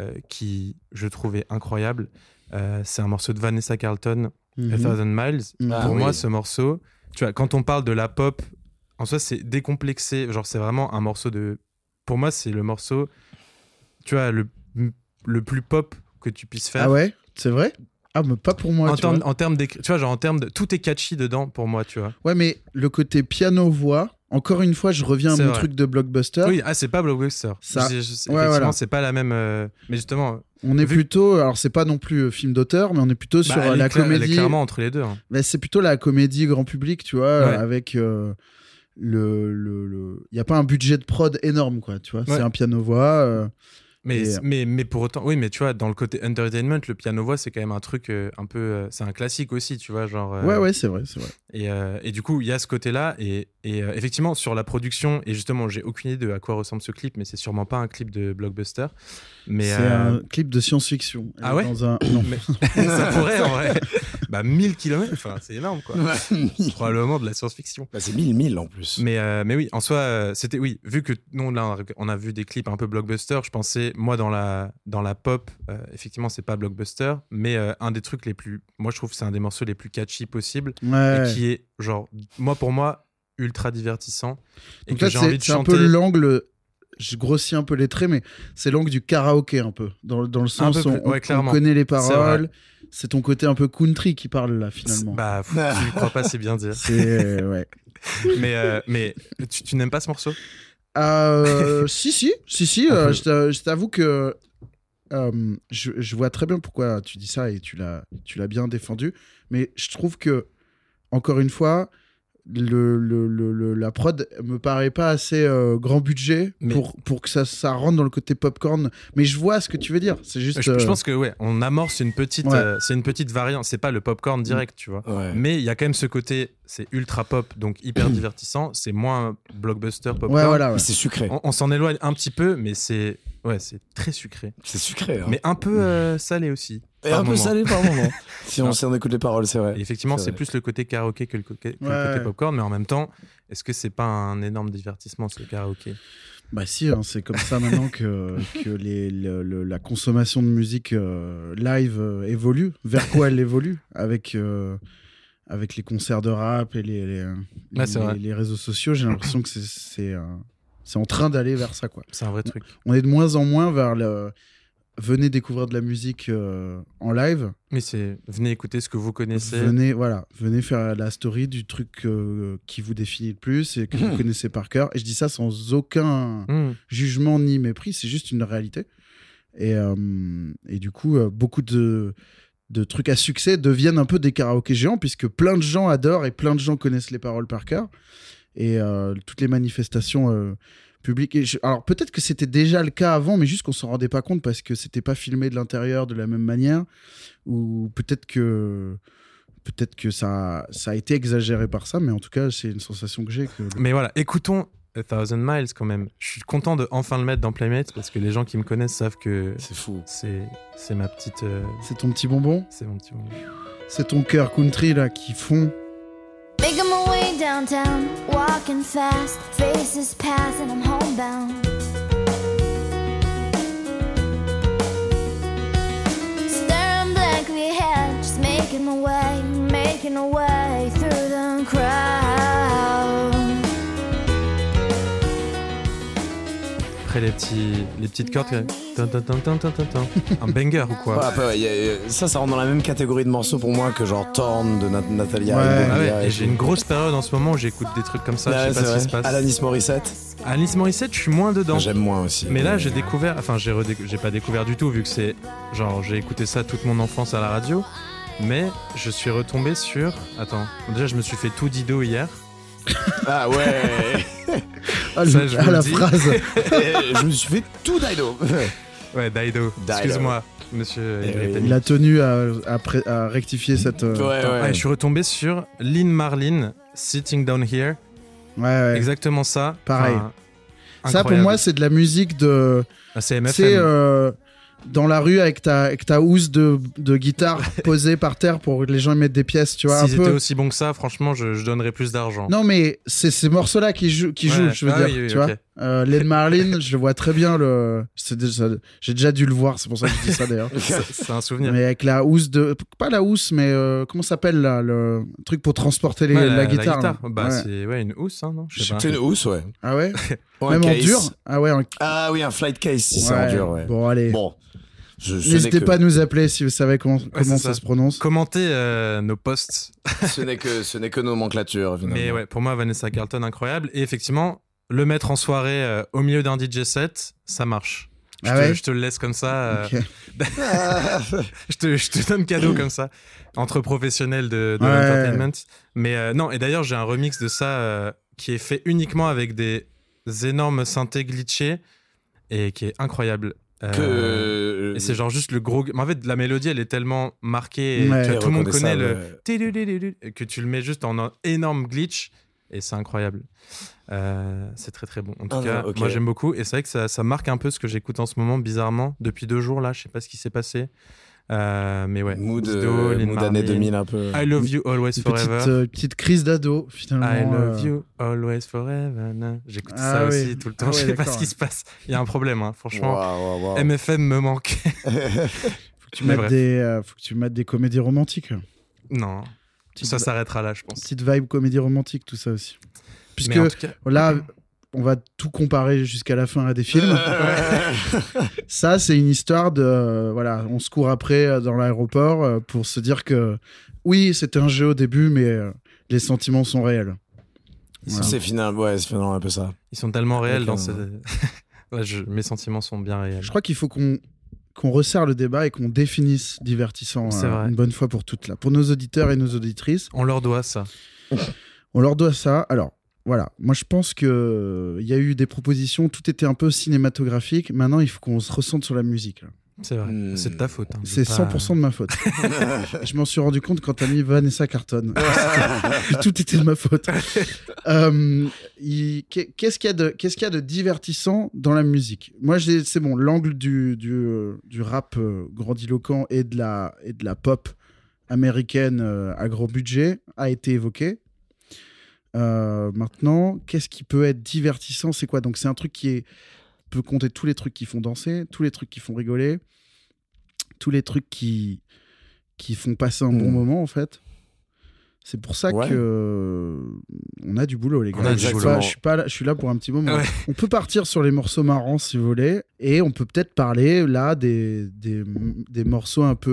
euh, qui je trouvais incroyable. Euh, c'est un morceau de Vanessa Carlton, A Mhm. Thousand Miles. Mhm. Ah Pour moi, oui. ce morceau, tu vois, quand on parle de la pop, en soi, c'est décomplexé. Genre, c'est vraiment un morceau de. Pour moi, c'est le morceau, tu vois, le le plus pop que tu puisses faire. Ah ouais? C'est vrai? Ah, mais pas pour moi. en tu vois. en termes d'écri- tu vois, genre en termes de, tout est catchy dedans pour moi, tu vois. Ouais, mais le côté piano-voix, encore une fois, je reviens à mon vrai. truc de blockbuster. Oui, ah, c'est pas blockbuster. Ça- Je- je- Ouais, effectivement, voilà. c'est pas la même. euh, Mais justement, On est Vu- plutôt, alors c'est pas non plus euh, film d'auteur, mais on est plutôt bah, sur elle, euh, la cla- elle est comédie. clairement entre les deux. hein. Mais c'est plutôt la comédie grand public, tu vois, Ouais. avec euh, le le le. Il y a pas un budget de prod énorme, quoi, tu vois. Ouais. C'est un piano voix. euh, Mais, Et- mais, mais pour autant, oui, mais tu vois, dans le côté entertainment, le piano-voix, c'est quand même un truc euh, un peu. euh, c'est un classique aussi, tu vois, genre. euh, Ouais, ouais, c'est vrai, c'est vrai. Et, euh, et du coup, il y a ce côté-là. Et, et, euh, effectivement, sur la production, et justement, j'ai aucune idée de à quoi ressemble ce clip, mais c'est sûrement pas un clip de blockbuster. Mais, C'est euh, un clip de science-fiction. Ah ouais? Dans un. Non. mais ça pourrait en vrai. Bah, 1000 km, enfin, c'est énorme, quoi. Probablement de la science-fiction. Bah, c'est 1000 1000 en plus. Mais, euh, mais oui, en soi, euh, c'était oui. Vu que nous là, on a- vu des clips un peu blockbuster, je pensais moi dans la dans la pop, euh, effectivement, c'est pas blockbuster, mais un des trucs les plus, moi je trouve que c'est un des morceaux les plus catchy possible Ouais. et qui est genre, moi pour moi, ultra divertissant et Donc que j'ai envie de c'est un chanter. peu l'angle. Je grossis un peu les traits, mais c'est l'angle du karaoké un peu. Dans, dans le sens peu où on, ouais, on clairement. connaît les paroles. C'est ton côté un peu country qui parle là, finalement. Bah, tu y crois pas, c'est bien dire. C'est. ouais. Mais, euh, mais tu, tu n'aimes pas ce morceau? Euh, si, si, si, si. Euh, je t'a- je t'avoue que euh, je, je vois très bien pourquoi tu dis ça et tu l'as, tu l'as bien défendu. Mais je trouve que, encore une fois, le, le, le- le- la prod me paraît pas assez euh, grand budget Mais- pour, pour que ça, ça rentre dans le côté popcorn. Mais je vois ce que tu veux dire. C'est juste. je, je euh, pense que ouais, on amorce une petite, Ouais. euh, c'est une petite variante. C'est pas le popcorn direct, tu vois. Ouais. Mais il y a quand même ce côté, c'est ultra pop, donc hyper divertissant. C'est moins blockbuster popcorn. Ouais, voilà. ouais. C'est sucré. On, on s'en éloigne un petit peu, mais c'est ouais, c'est très sucré, C'est sucré. hein. mais un peu euh, salé aussi. Et un peu salé par moment. si, on, si on écoute les paroles, c'est vrai. Et effectivement, C'est plus le côté karaoké que le, co- que le Ouais. côté popcorn, mais en même temps, est-ce que c'est pas un énorme divertissement ce karaoké? Bah si, hein, c'est comme ça maintenant que, que les, le- le- la consommation de musique euh, live euh, évolue. Vers quoi elle évolue? Avec, euh, avec les concerts de rap et les, les, les- réseaux sociaux. J'ai l'impression que c'est- c'est euh, en train d'aller vers ça. Quoi. C'est un vrai truc. On est de moins en moins vers le... Venez découvrir de la musique euh, en live. Mais c'est venez écouter ce que vous connaissez. Venez, voilà, venez faire la story du truc euh, qui vous définit le plus et que vous connaissez par cœur. Et je dis ça sans aucun Hmm. jugement ni mépris, c'est juste une réalité. Et, euh, et du coup, beaucoup de, de trucs à succès deviennent un peu des karaokés géants, puisque plein de gens adorent et plein de gens connaissent les paroles par cœur. Et euh, toutes les manifestations euh, publiques. et alors peut-être que c'était déjà le cas avant, mais juste qu'on s'en rendait pas compte parce que c'était pas filmé de l'intérieur de la même manière. Ou peut-être que. Peut-être que ça, ça a été exagéré par ça, mais en tout cas, c'est une sensation que j'ai. Que... Mais voilà, écoutons A Thousand Miles quand même. Je suis content de enfin le mettre dans Playmates parce que les gens qui me connaissent savent que C'est fou. c'est c'est ma petite, euh, C'est ton petit bonbon c'est mon petit moment. C'est ton cœur country là qui fond. Making my way downtown, walking fast, faces pass, and I'm homebound. Staring blankly ahead, just making my way, making my way through the crowd. Après les petits, les petites cordes. Tin, tin, tin, un banger ou quoi Ouais, après, ouais, y a- y a- ça, ça rentre dans la même catégorie de morceaux pour moi que genre Torn de Nat- Natalia. Ouais. Ah ouais, et j'ai une grosse période en ce moment où j'écoute des trucs comme ça, je sais ce qui se passe. Alanis Morissette, Alice Morissette, je suis moins dedans. j'aime moins aussi. Mais là, j'ai découvert, enfin, j'ai pas découvert du tout, vu que c'est genre, j'ai écouté ça toute mon enfance à la radio. Mais je suis retombé sur. Attends, déjà, je me suis fait tout Dido hier. Ah ouais Ah, Ça, le- je vous la dis. phrase. Je me suis fait tout Dido Ouais, Dido. Dido. Excuse-moi, monsieur. Eh. Il a tenu à, à à rectifier cette. euh, Ouais, ouais. ah, je suis retombé sur Lynn Marlin, Sitting Down Here. ouais, ouais. Exactement ça. Pareil. Enfin, Ça, pour moi, c'est de la musique de. Ah, c'est MFM. C'est euh, dans la rue avec ta, avec ta housse de, de guitare posée par terre pour que les gens y mettent des pièces, tu vois. un S'ils peu. étaient aussi bons que ça, franchement, je, je donnerais plus d'argent. Non, mais c'est ces morceaux-là qui jouent, qui Ouais. jouent je veux Ah dire. oui, oui, tu vois Euh, Len Marlin, je le vois très bien. Le... J'ai déjà dû le voir, c'est pour ça que je dis ça d'ailleurs. C'est un souvenir. mais avec la housse de. Pas la housse, mais euh, comment ça s'appelle là Le truc pour transporter les... Ouais, la, guitare. là. Bah, Ouais. c'est ouais, une housse, hein, non Je sais pas. C'est une housse, ouais. Ah ouais Même en dur Ah ouais, en... Ah oui, un flight case si c'est en dur, ouais. Bon, allez. Bon. N'hésitez que- pas à nous appeler si vous savez comment, ça. ça. se prononce. Commentez euh, nos posts. ce n'est que ce n'est que nomenclature finalement. Mais ouais, pour moi, Vanessa Carlton, incroyable. Et effectivement, le mettre en soirée euh, au milieu d'un DJ set, ça marche. Je, Ah te, ouais je te le laisse comme ça. euh, je, te, je te donne cadeau comme ça. Entre professionnels de, de Ouais. l'entertainment. Mais euh, non, et d'ailleurs, j'ai un remix de ça euh, qui est fait uniquement avec des énormes synthés glitchés et qui est incroyable. Euh, que Et c'est genre juste le gros. mais En fait, la mélodie, elle est tellement marquée. et Ouais. tu vois, tout le monde connaît le. que tu le mets juste en un énorme glitch et c'est incroyable. Euh, c'est très très bon. En tout Ah, cas, moi j'aime beaucoup et c'est vrai que ça, ça marque un peu ce que j'écoute en ce moment, bizarrement. Depuis deux jours là, je sais pas ce qui s'est passé. Euh, mais ouais. Mood, Dido, euh, mood année Marlin. 2000 un peu. I love you always forever. petite, euh, petite crise d'ado, finalement. I love euh. you always forever. J'écoute Ah ça oui. aussi tout le temps. Ah je ouais, sais pas ce qui se passe. Il y a un problème, hein, franchement. MFM me manque. Faut que tu mettes des, euh, faut que tu mettes des comédies romantiques. non, Petite, ça s'arrêtera là, je pense. petite vibe comédie romantique, tout ça aussi. Puisque cas, là, on va tout comparer jusqu'à la fin à des films. ça, c'est une histoire de. euh, voilà, on se court après euh, dans l'aéroport euh, pour se dire que oui, c'était un jeu au début, mais euh, les sentiments sont réels. Voilà. C'est final, ouais, c'est finalement un peu ça. ils sont tellement réels dans ce. Ouais, je- Mes sentiments sont bien réels. Je crois qu'il faut qu'on qu'on resserre le débat et qu'on définisse divertissant euh, une bonne fois pour toutes là. Pour nos auditeurs et nos auditrices, On leur doit ça. on leur doit ça. Alors, voilà, moi je pense que euh, il y a eu des propositions, tout était un peu cinématographique. Maintenant, il faut qu'on se ressente sur la musique. là. C'est vrai. Hmm. C'est de ta faute. hein. C'est veux pas- 100% de ma faute. je m'en suis rendu compte quand t'as mis Vanessa Carton. Tout était de ma faute. Euh, il- Qu'est-ce qu'il y, a de- y a de divertissant dans la musique? Moi, c'est bon, l'angle du, du, euh, du rap euh, grandiloquent et de, la, et de la pop américaine euh, à gros budget a été évoqué. Euh, maintenant, qu'est-ce qui peut être divertissant? C'est quoi? Donc, c'est un truc qui est, peut compter tous les trucs qui font danser, tous les trucs qui font rigoler, tous les trucs qui, qui font passer un bon Hmm. moment, en fait. C'est pour ça Ouais. que euh, on a du boulot, les gars. Je, suis boulot. pas, je suis pas là, je suis là pour un petit moment. Ouais. On peut partir sur les morceaux marrants si vous voulez, et on peut peut-être parler là des, des, des morceaux un peu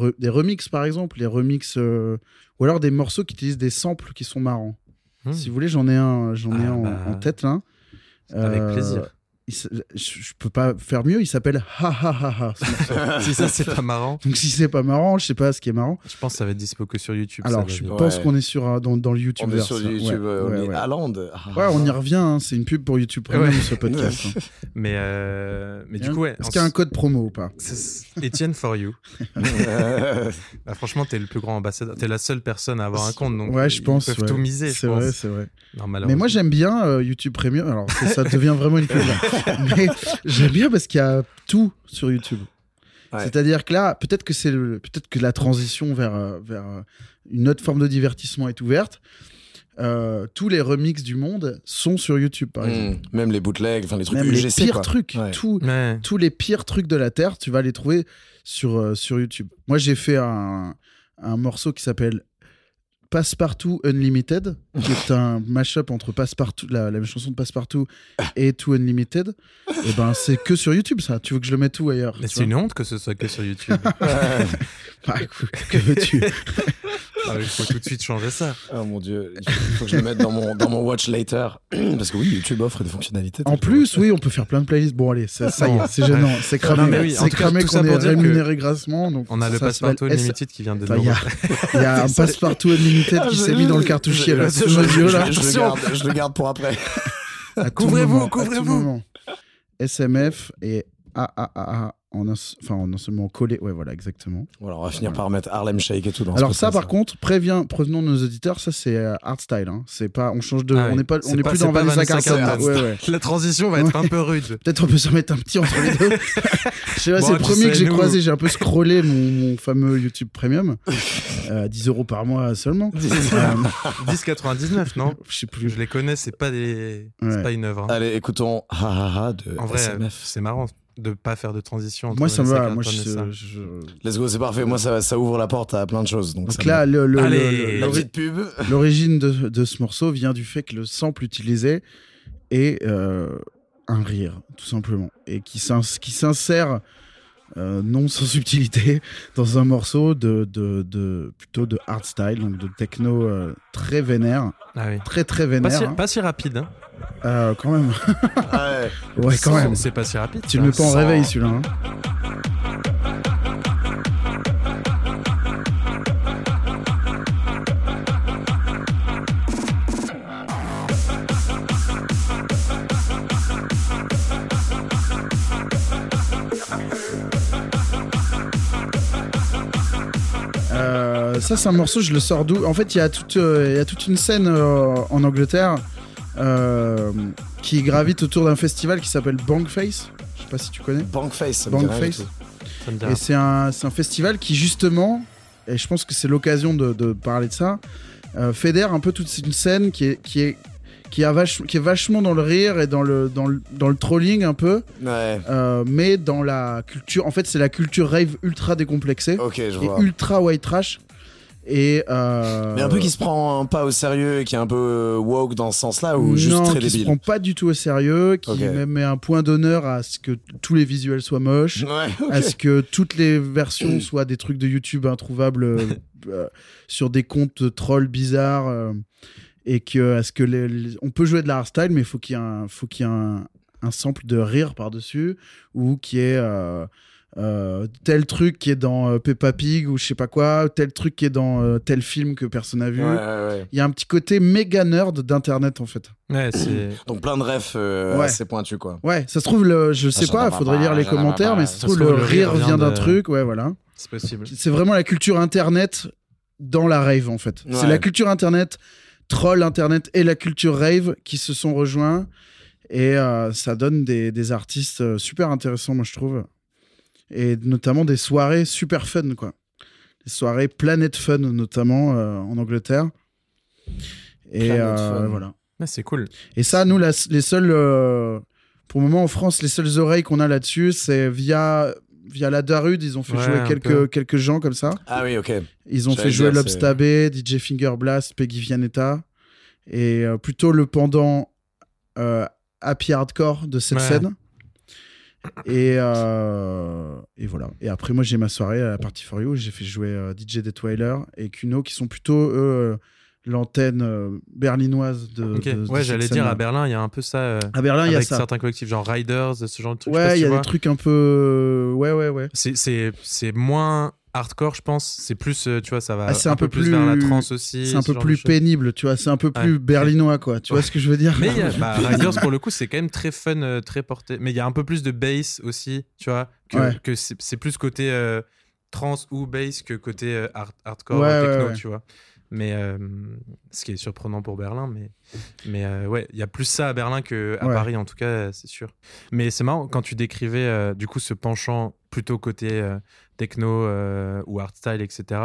euh, des remixes par exemple, les remixes euh, ou alors des morceaux qui utilisent des samples qui sont marrants. Hmm. Si vous voulez, j'en ai un, j'en ai Ah un en- bah, en, tête là. Avec Euh, plaisir. Je, je peux pas faire mieux. Il s'appelle Ha Ha Ha Ha. si ça, c'est pas marrant, Donc si c'est pas marrant, je sais pas ce qui est marrant. je pense que ça va être dispo que sur YouTube. Alors ça, je. Ouais. pense qu'on est sur dans, dans le YouTube. On est sur YouTube, euh, on est à Londres. Ah. Ouais, on y revient. hein, C'est une pub pour YouTube Premium Ouais. ce podcast. hein. Mais, euh, mais du coup, ouais. Est-ce qu'il y a un code promo ou pas Etienne for you. Bah, franchement, t'es le plus grand ambassadeur. T'es la seule personne à avoir un compte. Donc Ouais, je ils pense. peuvent ouais. tout miser, je C'est vrai, c'est vrai. Non, Mais moi j'aime bien euh, YouTube Premium. Alors ça devient vraiment une pub. Mais j'aime bien parce qu'il y a tout sur YouTube. Ouais. C'est-à-dire que là, peut-être que c'est peut-être que la transition vers euh, vers euh, une autre forme de divertissement est ouverte. Euh, tous les remixes du monde sont sur YouTube par exemple. Hmm. Même les bootlegs, enfin les trucs Même les UGC, pires quoi. trucs, Ouais. tout, Ouais. tous les pires trucs de la terre, tu vas les trouver sur, euh, sur YouTube. Moi, j'ai fait un, un morceau qui s'appelle Passepartout Unlimited, qui est un mashup entre Passepartout, la, la chanson de Passepartout et To Unlimited. Et ben, c'est que sur YouTube, ça. Tu veux que je le mette où ailleurs Mais c'est une honte que ce soit que sur YouTube. Bah, écoute, que veux-tu? Ah, Il faut tout de suite changer ça. Oh mon dieu, il faut, que je le mette dans mon, dans mon watch later. Parce que oui, YouTube offre des fonctionnalités. En plus, oui, on peut faire plein de playlists. Bon, allez, ça, ça y est, c'est gênant. C'est cramé. Oui, c'est cramé qu'on est rémunéré grassement. Donc On a le Passepartout S- Unlimited qui vient de Enfin, nous. il y a, un Passepartout Unlimited Ah, qui je- s'est mis dans le cartouchier là. Je, le garde, pour après. Couvrez-vous, couvrez-vous. SMF et AAA en, un, enfin, en un seulement collé. Ouais, voilà, exactement. Voilà, on va finir Voilà. par mettre Harlem Shake et tout dans ce Alors ça, par contre, préviens, prévenons nos auditeurs, ça c'est euh, hardstyle. Hein. C'est pas, on change de, Ah on n'est pas, on pas- plus dans Vanessa Carlton. Ouais, ouais. La transition va être un peu rude. Peut-être on peut s'en mettre un petit entre les deux. Je sais pas, Bon, c'est le premier sais, que j'ai croisé. J'ai un peu scrollé mon, mon fameux YouTube Premium. Euh, 10 euros par mois seulement. Euh, 10,99, non je sais plus. Je les connais, c'est pas des, Ouais. c'est pas une œuvre. hein. Allez, écoutons Ha Ha Ha de En vrai, SMF. c'est marrant de pas faire de transition. Entre Moi, ça va. Moi, ça. je, je- Let's go, c'est parfait. Moi, ça, ça ouvre la porte à plein de choses. Donc, là, le- le- Allez. le- pub. l'origine de, de ce morceau vient du fait que le sample utilisé est euh, un rire, tout simplement, et qui s'insère euh, non sans subtilité dans un morceau de, de, de- plutôt de hardstyle, donc de techno euh, très vénère, Ah oui. très très Pas vénère, si, hein. pas si rapide. Hein. Euh, quand même. Ouais. Ouais, quand même. C'est pas si rapide. Tu le mets pas en réveil celui-là. hein. Ça, c'est un morceau, je le sors d'où En fait, il y, a toute, euh, il y a toute une scène euh, en Angleterre euh, qui gravite autour d'un festival qui s'appelle Bankface. Je sais pas si tu connais. Bankface, Bankface. Et c'est un, un festival qui, justement, et je pense que c'est l'occasion de, de parler de ça, euh, fédère un peu toute une scène qui est, qui est, qui, a vach- qui est vachement dans le rire et dans le, dans le, dans le trolling un peu, Ouais, euh, mais dans la culture. En fait, c'est la culture rave ultra décomplexée je et vois. ultra white trash. Et euh, Mais un peu qui se prend pas au sérieux et qui est un peu euh, woke dans ce sens-là ou juste très qui se prend pas du tout au sérieux, qui même met un point d'honneur à ce que tous les visuels soient moches, Ouais, à ce que toutes les versions soient des trucs de YouTube introuvables euh, euh, sur des comptes trolls bizarres, euh, et que à ce que les, les- on peut jouer de la hardstyle, mais il faut qu'il y ait un, faut qu'il y ait un, un sample de rire par dessus ou qui est euh, tel truc qui est dans euh, Peppa Pig ou je sais pas quoi, tel truc qui est dans euh, tel film que personne n'a vu. Ouais, ouais, ouais. Il y a un petit côté méga nerd d'internet en fait. Ouais. Donc plein de refs euh, Ouais. assez pointus, quoi. Ouais, ça se trouve, le, je sais pas, ai faudrait lire les commentaires, mais ça se trouve, le rire vient d'un de- truc, ouais, voilà. C'est possible. C'est vraiment la culture internet dans la rave en fait. C'est la culture internet, troll internet et la culture rave qui se sont rejoints et euh, ça donne des, des artistes super intéressants, moi je trouve. Et notamment des soirées super fun, quoi. Des soirées Planet Fun, notamment euh, en Angleterre. Et euh, voilà. Ouais, c'est cool. Et ça, nous, la- les seuls. euh, pour le moment, en France, les seules oreilles qu'on a là-dessus, c'est via. Via la Darude, ils ont fait Ouais, jouer quelques, quelques gens comme ça. Ah oui, ok. Ils ont fait jouer Lobstabé, DJ Finger Blast, Peggy Vianetta. Et euh, plutôt le pendant euh, happy hardcore de cette Ouais. scène. Et, euh, et voilà. Et après, moi, j'ai ma soirée à la Party for You. J'ai fait jouer euh, DJ Detweiler et Kuno, qui sont plutôt, eux, euh, l'antenne berlinoise de. Ok. de- de ouais, j'allais dire à Berlin, il y a un peu ça. euh, À Berlin, il y a avec ça. certains collectifs, genre Riders, ce genre de trucs. Ouais, si il y a des trucs un peu. Ouais, ouais, ouais. C'est- C'est c'est moins hardcore, je pense. C'est plus, euh, tu vois, ça va Ah, c'est un, un peu peu plus vers la plus- trance aussi. C'est un ce peu plus pénible, tu vois. C'est un peu plus Ouais. berlinois, quoi. Tu vois ce que je veux dire Mais a- bah, Riders, pour le coup, c'est quand même très fun, euh, très porté. Mais il y a un peu plus de bass aussi, tu vois. Que, Ouais. que c'est plus côté euh, trance ou bass que côté euh, hard- hardcore techno, tu vois. Mais euh, ce qui est surprenant pour Berlin, mais, mais euh, ouais, il y a plus ça à Berlin que à Ouais. Paris, en tout cas, c'est sûr. Mais c'est marrant quand tu décrivais euh, du coup ce penchant plutôt côté euh, techno euh, ou hardstyle, etc.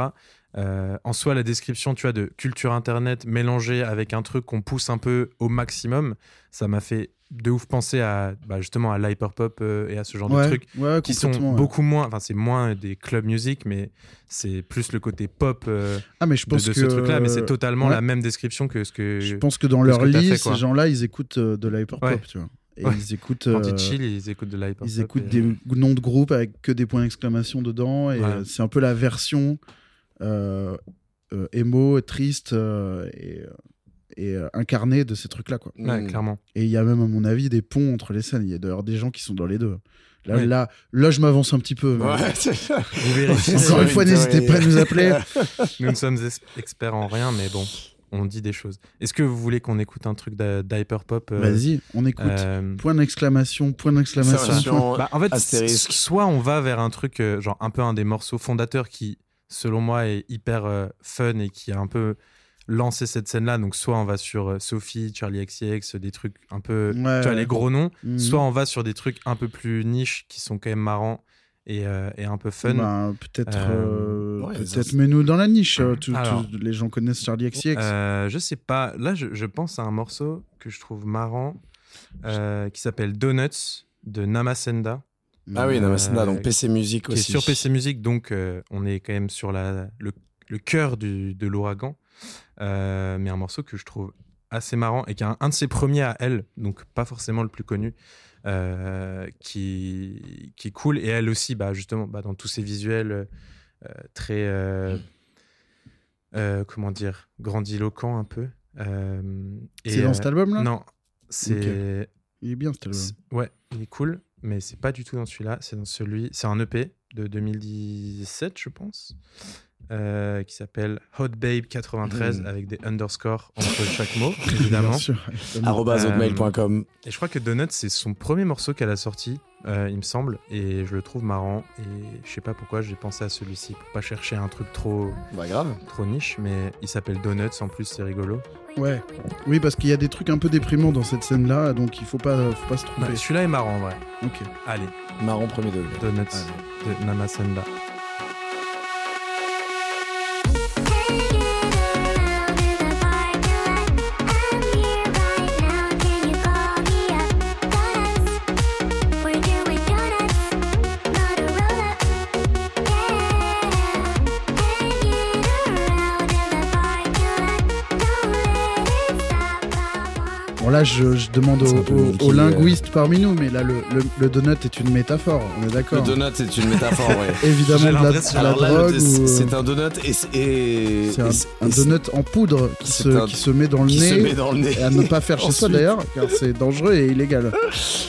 Euh, en soi, la description, tu vois, de culture internet mélangée avec un truc qu'on pousse un peu au maximum, ça m'a fait de ouf penser à bah, justement à l'hyperpop et à ce genre ouais, de trucs ouais, qui sont ouais. beaucoup moins, enfin c'est moins des club music, mais c'est plus le côté pop euh, Ah, mais je de, pense de que. ce truc-là, mais c'est totalement la même description que ce que Je pense que dans que leur que lit, fait, ces gens-là, ils écoutent de Ouais. tu vois. Et Ouais. ils écoutent. quand euh, ils chill, ils écoutent de l'hyperpop. Ils écoutent et- des noms de groupes avec que des points d'exclamation dedans. Et Ouais. euh, c'est un peu la version euh, euh, émo, triste euh, et, euh, et euh, incarnée de ces trucs-là. quoi. Ouais, clairement. Et il y a même, à mon avis, des ponts entre les scènes. Il y a d'ailleurs des gens qui sont dans les deux. Là, Oui. là, là, je m'avance un petit peu. mais- Ouais. Vous. Encore une fois, n'hésitez pas à nous appeler. Nous ne sommes es- experts en rien, mais bon. On dit des choses. Est-ce que vous voulez qu'on écoute un truc d'hyperpop euh, Vas-y, on écoute. euh, Point d'exclamation, point d'exclamation. Exclamation, bah, en fait, astérisque. soit on va vers un truc, euh, genre un peu un des morceaux fondateurs qui, selon moi, est hyper euh, fun et qui a un peu lancé cette scène-là. Donc, soit on va sur euh, Sophie, Charlie XCX, des trucs un peu, Ouais, tu vois, les gros noms. Mhm. Soit on va sur des trucs un peu plus niches qui sont quand même marrants et, euh, et un peu fun. Bah, peut-être, Euh, euh, ouais, peut-être ça- mets-nous dans la niche. tout- Alors. tout- les gens connaissent Charlie XCX. Euh, je sais pas. Là, je, je pense à un morceau que je trouve marrant euh, qui s'appelle Donuts de Namasenda. Ah oui, Namasenda, donc PC Music qui aussi. est sur PC Music, donc euh, on est quand même sur la, le, le cœur du- de l'ouragan. Euh, mais un morceau que je trouve assez marrant et qui est un, un de ses premiers à elle, donc pas forcément le plus connu, euh, qui, qui est cool. Et elle aussi, bah, justement, bah, dans tous ses visuels euh, très. euh, euh, comment dire Grandiloquent un peu. Euh, C'est dans euh, cet album-là Non, c'est. Il est bien cet album. Ouais, il est cool, mais c'est pas du tout dans celui-là. C'est dans celui. C'est un EP de 2017, je pense, euh, qui s'appelle Hot Babe 93 Mm. avec des underscores entre chaque mot, évidemment. Bien sûr. arobase Euh, hotmail.com. Et je crois que Donuts, c'est son premier morceau qu'elle a sorti, euh, il me semble, et je le trouve marrant. Et je sais pas pourquoi j'ai pensé à celui-ci pour pas chercher un truc trop Bah grave. trop niche, mais il s'appelle Donuts. En plus, c'est rigolo. Ouais. Oui, parce qu'il y a des trucs un peu déprimants dans cette scène-là, donc il faut pas, faut pas se tromper. Bah, celui-là est marrant en vrai. Ok. Allez, Marrant premier degré. Donuts de Namasenda. Là, je, je demande aux, euh. linguistes parmi nous, mais là, le, le, le donut est une métaphore, on est Le d'accord donut est une métaphore, ouais. Évidemment, de la, là, le- drogue ou... c'est un donut et c'est et- C'est un, donut en poudre qui se, un- qui se met dans le qui se nez met dans le nez. et à ne pas faire chez soi d'ailleurs, car c'est dangereux et illégal.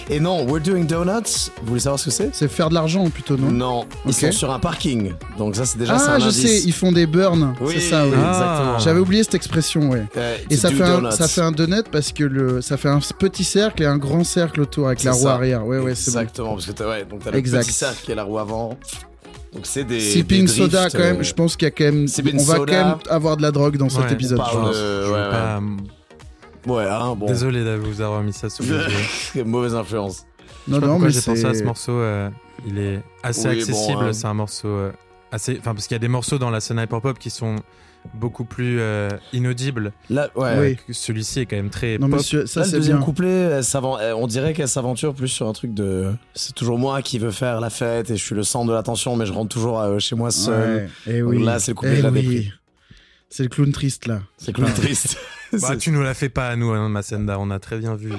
Et non, We're Doing Donuts, vous voulez savoir ce que c'est? C'est faire de l'argent plutôt, non? Non, ils sont sur un parking. Donc ça, c'est déjà c'est Ah, un je indice. sais, ils font des burns, Oui, c'est ça, oui. Exactement. J'avais oublié cette expression, ouais. Euh, Et ça fait, un, ça fait un donut parce que le, ça fait un petit cercle et un grand cercle autour avec la roue ça. arrière. Ouais, ouais, c'est bon. Exactement, parce que t'as ouais, donc t'as le petit cercle qui est la roue avant. Donc c'est des. Sipping des soda, quand même, euh, je pense qu'il y a quand même. On va soda. quand même avoir de la drogue dans cet épisode. on je parle pense. de- Je veux ouais, ouais. pas, Ouais, hein, bon. Désolé de vous avoir mis ça sous les yeux. Mauvaise influence. Non, non, mais j'ai pensé à ce morceau. euh, il est assez Oui, bon, accessible. hein. C'est un morceau euh, assez. Enfin, parce qu'il y a des morceaux dans la scène hyperpop qui sont beaucoup plus euh, inaudibles. Là, ouais. Oui. que Celui-ci est quand même très Non, pop. monsieur, ça Là, le c'est deuxième bien. couplet, on dirait qu'elle s'aventure plus sur un truc de. C'est toujours moi qui veux faire la fête et je suis le centre de l'attention, mais je rentre toujours euh, chez moi seul. Ouais, et Donc oui. là, c'est le couplet Eh de la oui. déprime. C'est le clown triste là. C'est clown triste. Bah, tu nous la fais pas à nous, hein, Masenda, on a très bien vu.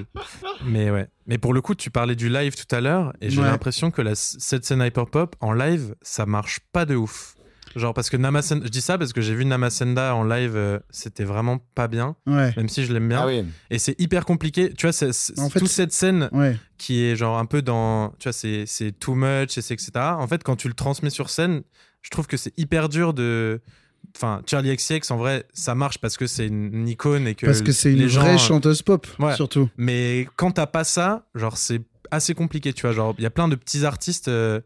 Mais ouais. Mais pour le coup, tu parlais du live tout à l'heure, et j'ai Ouais. l'impression que la, cette scène hyperpop, en live, ça marche pas de ouf. Genre, parce que Namasenda, je dis ça parce que j'ai vu Namasenda en live, euh, c'était vraiment pas bien, Ouais. même si je l'aime bien. Ah oui. Et c'est hyper compliqué. Tu vois, c'est, c'est- En fait, toute cette scène Ouais. qui est genre un peu dans. Tu vois, c'est, c'est too much, et c'est etc. En fait, quand tu le transmets sur scène, je trouve que c'est hyper dur de. Enfin, Charlie XCX, en vrai, ça marche parce que c'est une, icône et que. Parce que c'est une gens, vraie chanteuse pop, Ouais. surtout. Mais quand t'as pas ça, genre, c'est assez compliqué, tu vois. Genre, il y a plein de petits artistes. euh,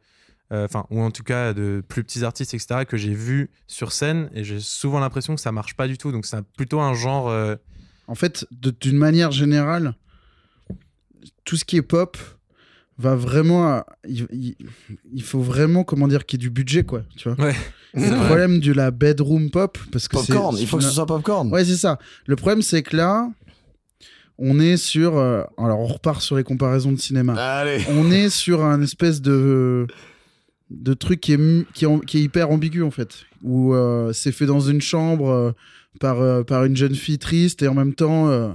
Enfin, ou en tout cas de plus petits artistes, etc., que j'ai vus sur scène et j'ai souvent l'impression que ça marche pas du tout. Donc, c'est plutôt un genre. euh, En fait, d'une manière générale, tout ce qui est pop va vraiment. à- Il, il- il faut vraiment, comment dire, qu'il y ait du budget, quoi. Tu vois. Ouais. Le problème de la bedroom pop. Parce que c'est- Popcorn, il faut que ce soit popcorn. Ouais, c'est ça. Le problème, c'est que là, on est sur. euh, Alors, on repart sur les comparaisons de cinéma. Allez. On est sur un espèce de de truc qui est mu- qui est, en- qui est hyper ambigu en fait, où euh, c'est fait dans une chambre euh, par euh, par une jeune fille triste et en même temps euh,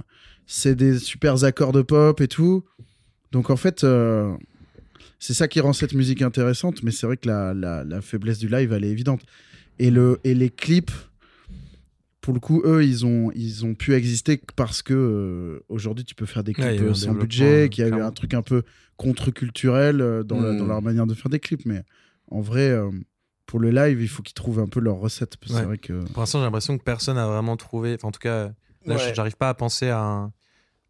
c'est des super accords de pop et tout. Donc en fait. euh, c'est ça qui rend cette musique intéressante, mais c'est vrai que la, la, la faiblesse du live, elle est évidente. Et, le, et les clips, pour le coup, eux, ils ont, ils ont pu exister parce que euh, aujourd'hui, tu peux faire des clips Ouais, sans budget, qu'il y a eu un truc un peu contre-culturel dans, dans leur manière de faire des clips. Mais en vrai, euh, pour le live, il faut qu'ils trouvent un peu leur recette. parce Ouais. Vrai que. Pour l'instant, j'ai l'impression que personne n'a vraiment trouvé. Enfin, en tout cas, là, Ouais. j'arrive pas à penser à un,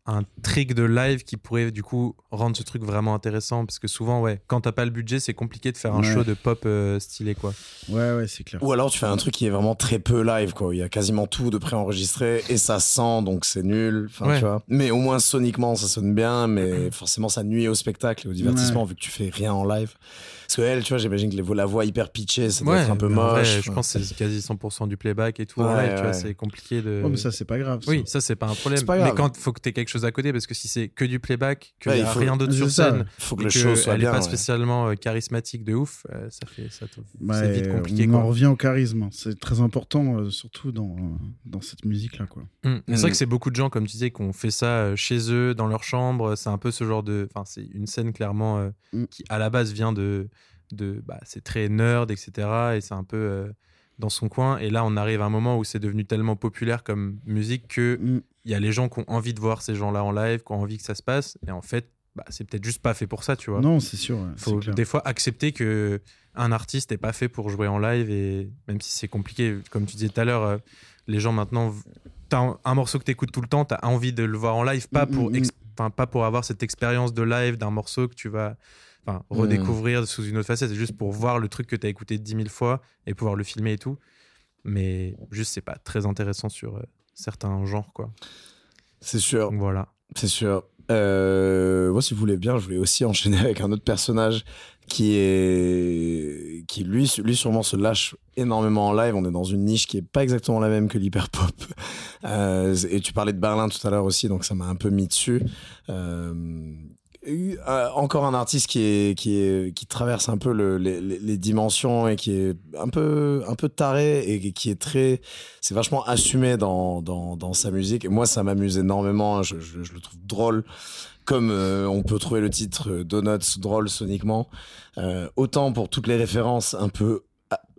un trick de live qui pourrait du coup rendre ce truc vraiment intéressant. Parce que souvent, ouais, quand t'as pas le budget, c'est compliqué de faire un Ouais. show de pop euh, stylé, quoi. Ouais, ouais, c'est clair. Ou alors tu fais un truc qui est vraiment très peu live, quoi. Il y a quasiment tout de préenregistré et ça sent, donc c'est nul. Enfin, Ouais. tu vois. Mais au moins soniquement, ça sonne bien, mais forcément, ça nuit au spectacle et au divertissement vu que tu fais rien en live. Parce que elle, tu vois, j'imagine que les la voix hyper pitchée, ça doit être un peu en vrai, moche. je pense que c'est quasi 100% du playback et tout. Ouais, live, tu vois, c'est compliqué de. Oh, mais ça, c'est pas grave. ça. Oui, ça c'est pas un problème. C'est pas mais quand faut que t'aies quelque chose à côté, parce que si c'est que du playback, qu'il Ouais, y il a faut- rien d'autre c'est sur ça. scène, faut que et le que show soit elle bien. est pas ouais. spécialement euh, charismatique de ouf, euh, ça fait ça t- Bah, c'est vite euh, compliqué. on quoi. en revient au charisme. C'est très important, euh, surtout dans, euh, dans cette musique-là. quoi. Mm. C'est vrai Mm. que c'est beaucoup de gens, comme tu disais, qui ont fait ça chez eux, dans leur chambre. C'est un peu ce genre de. Enfin, c'est une scène clairement euh, Mm. qui, à la base, vient de. De bah, c'est très nerd, etc. Et c'est un peu euh, dans son coin. Et là, on arrive à un moment où c'est devenu tellement populaire comme musique que Mm. il y a les gens qui ont envie de voir ces gens-là en live, qui ont envie que ça se passe. Et en fait, bah, c'est peut-être juste pas fait pour ça, tu vois. Non, c'est sûr. ouais, faut des fois accepter que un artiste n'est pas fait pour jouer en live et même si c'est compliqué comme tu disais tout à l'heure euh, les gens maintenant t'as un, un morceau que t'écoutes tout le temps t'as envie de le voir en live pas Mm, pour mm, pas pour avoir cette expérience de live d'un morceau que tu vas enfin Mm. redécouvrir sous une autre facette c'est juste pour voir le truc que t'as écouté 10 000 fois et pouvoir le filmer et tout mais juste c'est pas très intéressant sur euh, certains genres quoi C'est sûr. donc voilà C'est sûr. Euh, moi, si vous voulez bien, je voulais aussi enchaîner avec un autre personnage qui est qui lui lui sûrement se lâche énormément en live. On est dans une niche qui est pas exactement la même que l'hyper pop. Euh, et tu parlais de Berlin tout à l'heure aussi, donc ça m'a un peu mis dessus. Euh, euh, encore un artiste qui est qui est qui traverse un peu le- les, les- dimensions et qui est un peu un peu taré et qui est très c'est vachement assumé dans, dans, dans sa musique. Et moi ça m'amuse énormément. Je, je, je le trouve drôle. Comme euh, on peut trouver le titre euh, Donuts drôle soniquement. Autant pour toutes les références un peu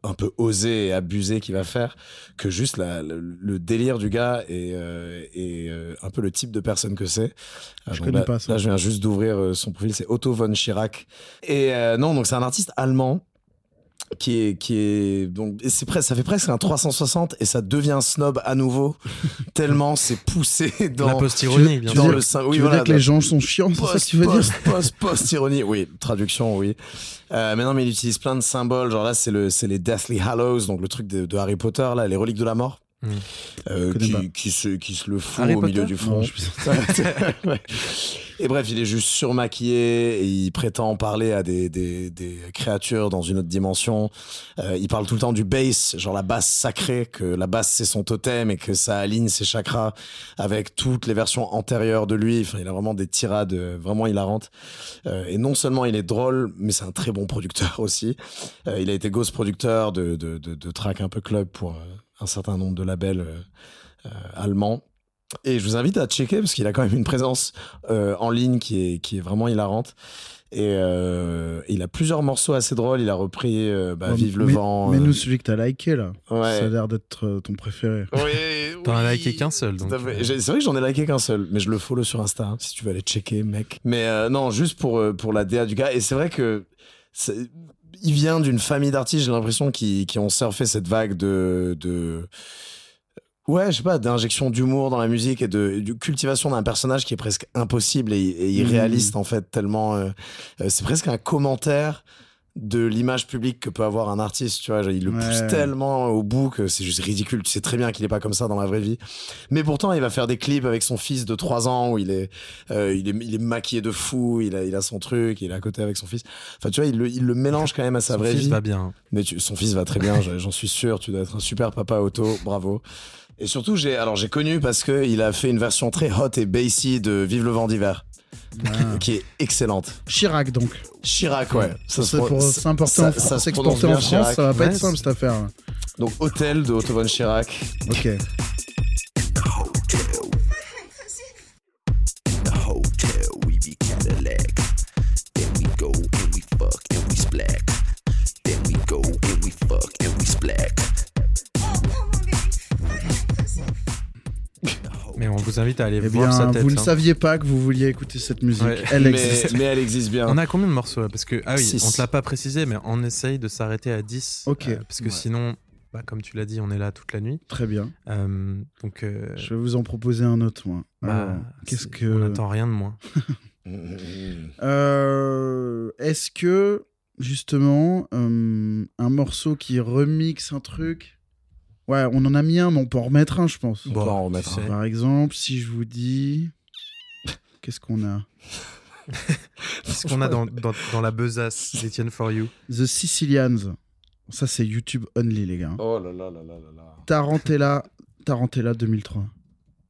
un peu osées et abusées qu'il va faire que juste la, le, le délire du gars et, euh, et euh, un peu le type de personne que c'est Je donc connais là, pas ça. là je viens juste d'ouvrir euh, son profil c'est Otto von Schirach et euh, non donc c'est un artiste allemand qui est qui est donc et c'est presque ça fait presque un 360 et ça devient snob à nouveau tellement c'est poussé dans la post-ironie bien dans sûr. veux le sein oui tu veux voilà dire que les gens sont chiants, c'est ça que post tu veux dire post post post ironie oui traduction oui. Euh, mais non mais il utilise plein de symboles genre là c'est le c'est les Deathly Hallows donc le truc de, de Harry Potter là les reliques de la mort Mm. Euh, qui, qui se qui se le fout Harry au milieu du front Non, je- Ouais. Et bref, il est juste surmaquillé et il prétend parler à des, des, des créatures dans une autre dimension. Euh, il parle tout le temps du bass, genre la basse sacrée, que la basse c'est son totem et que ça aligne ses chakras avec toutes les versions antérieures de lui. Enfin, il a vraiment des tirades euh, vraiment hilarantes. Euh, et non seulement il est drôle, mais c'est un très bon producteur aussi. Euh, il a été ghost producteur de, de, de, de track un peu club pour euh, un certain nombre de labels euh, euh, allemands. Et je vous invite à checker parce qu'il a quand même une présence euh, en ligne qui est, qui est vraiment hilarante. Et euh, il a plusieurs morceaux assez drôles. Il a repris euh, bah, Ouais, Vive le mais- vent. Mais euh, nous, celui que t'as liké là, ouais. ça a l'air d'être euh, ton préféré. Oui, T'en as oui, liké qu'un seul, C'est vrai que j'en ai liké qu'un seul, mais je le follow sur Insta hein, si tu veux aller checker, mec. Mais euh, non, juste pour, pour la DA du gars. Et c'est vrai que c'est- il vient d'une famille d'artistes, j'ai l'impression, qui, qui ont surfé cette vague de. de Ouais, je sais pas, d'injection d'humour dans la musique et de, cultivation d'un personnage qui est presque impossible et, et irréaliste en fait, tellement. euh, euh, c'est presque un commentaire de l'image publique que peut avoir un artiste, tu vois. il le Ouais. pousse tellement au bout que c'est juste ridicule. Tu sais très bien qu'il est pas comme ça dans la vraie vie. Mais pourtant, il va faire des clips avec son fils de 3 ans où il est, euh, il est, il est maquillé de fou, il a, il a son truc, il est à côté avec son fils. Enfin, tu vois, il le, il le mélange quand même à sa Son vraie fils vie. va bien Mais tu- son fils va très bien, j'en j'en suis sûr. Tu dois être un super papa auto, bravo. Et surtout, j'ai alors j'ai connu parce que il a fait une version très hot et bassy de Vive le vent d'hiver, Ah. qui est excellente. Chirac donc. Chirac, ouais. Ça C'est pour ça- s'importer en ça- ça France, se s'exporter en bien, France, Chirac. ça va pas Ouais, être simple c'est- cette affaire. Donc Hôtel de Otto von Chirac. Ok. Mais on vous invite à aller Eh voir sa bien, tête. vous ne hein. saviez pas que vous vouliez écouter cette musique. Ouais. Elle mais, existe. mais elle existe bien. On a combien de morceaux là Parce que, ah oui, Six. on te l'a pas précisé, mais on essaye de s'arrêter à 10. Ok. euh, parce que Ouais. sinon, bah, comme tu l'as dit, on est là toute la nuit. Très bien. Euh, donc, euh, Je vais vous en proposer un autre, moi. bah, Qu'est-ce que. On n'attend rien de moins. Euh, Est-ce que, justement, euh, un morceau qui remixe un truc. Ouais, on en a mis un, mais on peut en remettre un, je pense. On peut en remettre sais. Par exemple, si je vous dis. Qu'est-ce qu'on a? Qu'est-ce qu'on a dans, dans, dans la besace d'Etienne For You The Sicilians. Ça, c'est YouTube only, les gars. Oh là là là là là là. Tarantella, Tarantella 2003.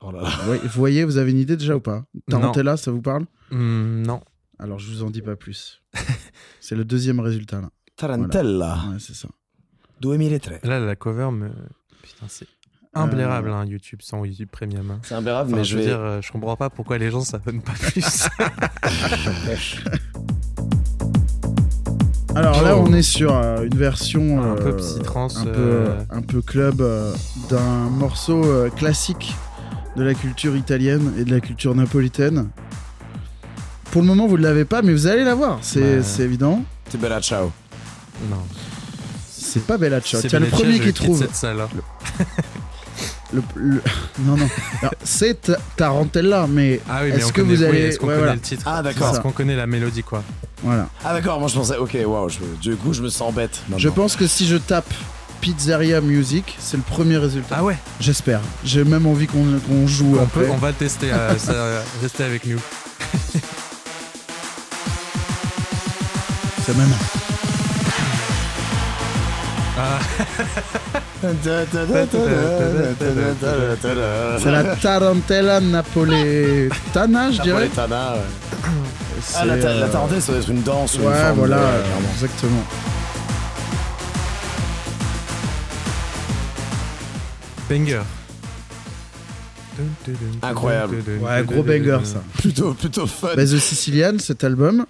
Oh là là. Vous voyez- vous voyez, vous avez une idée déjà ou pas? Tarantella, ça vous parle? Hmm, Non. Alors, je vous en dis pas plus. c'est le deuxième résultat, là. Tarantella. Ouais, c'est ça. 2003. Là, la cover me. Putain, c'est imblairable, hein, YouTube sans YouTube Premium. hein. C'est imbérable, Enfin, mais je je veux vais. dire, euh, je comprends pas pourquoi les gens s'abonnent pas plus. Alors là, Oh. on est sur euh, une version Un peu euh, psy-trance, un peu, euh. un peu club euh, d'un morceau euh, classique de la culture italienne et de la culture napolitaine. Pour le moment, vous ne l'avez pas, mais vous allez l'avoir, c'est Bah. c'est évident. C'est bella ciao. non. C'est pas Bella Ciao. C'est Tiens, le premier qui trouve. cette salle. hein. le- le- Non, non. C'est Ta- Tarantella, mais Ah oui, mais est-ce que vous oui, allez. est-ce qu'on ouais, connaît voilà. le titre Ah, d'accord. Est-ce qu'on connaît la mélodie, quoi voilà. Ah d'accord, moi je pensais, ok, waouh, je- du coup je me sens bête. Je pense que si je tape Pizzeria Music, c'est le premier résultat. Ah ouais J'espère. J'ai même envie qu'on qu'on joue on, après. peut, on va tester, euh, ça, euh, restez avec nous. C'est même. Ah, C'est la Tarantella napoletana, je dirais. Napoletana, ouais. C'est, Ah, la, ta- la euh, tarentelle, ça doit être une danse. ou une Ouais, forme voilà, de- euh, clairement. exactement. banger. Incroyable. Ouais, gros banger ça. Plutôt, plutôt fun. Bah, The Sicilian, cet album,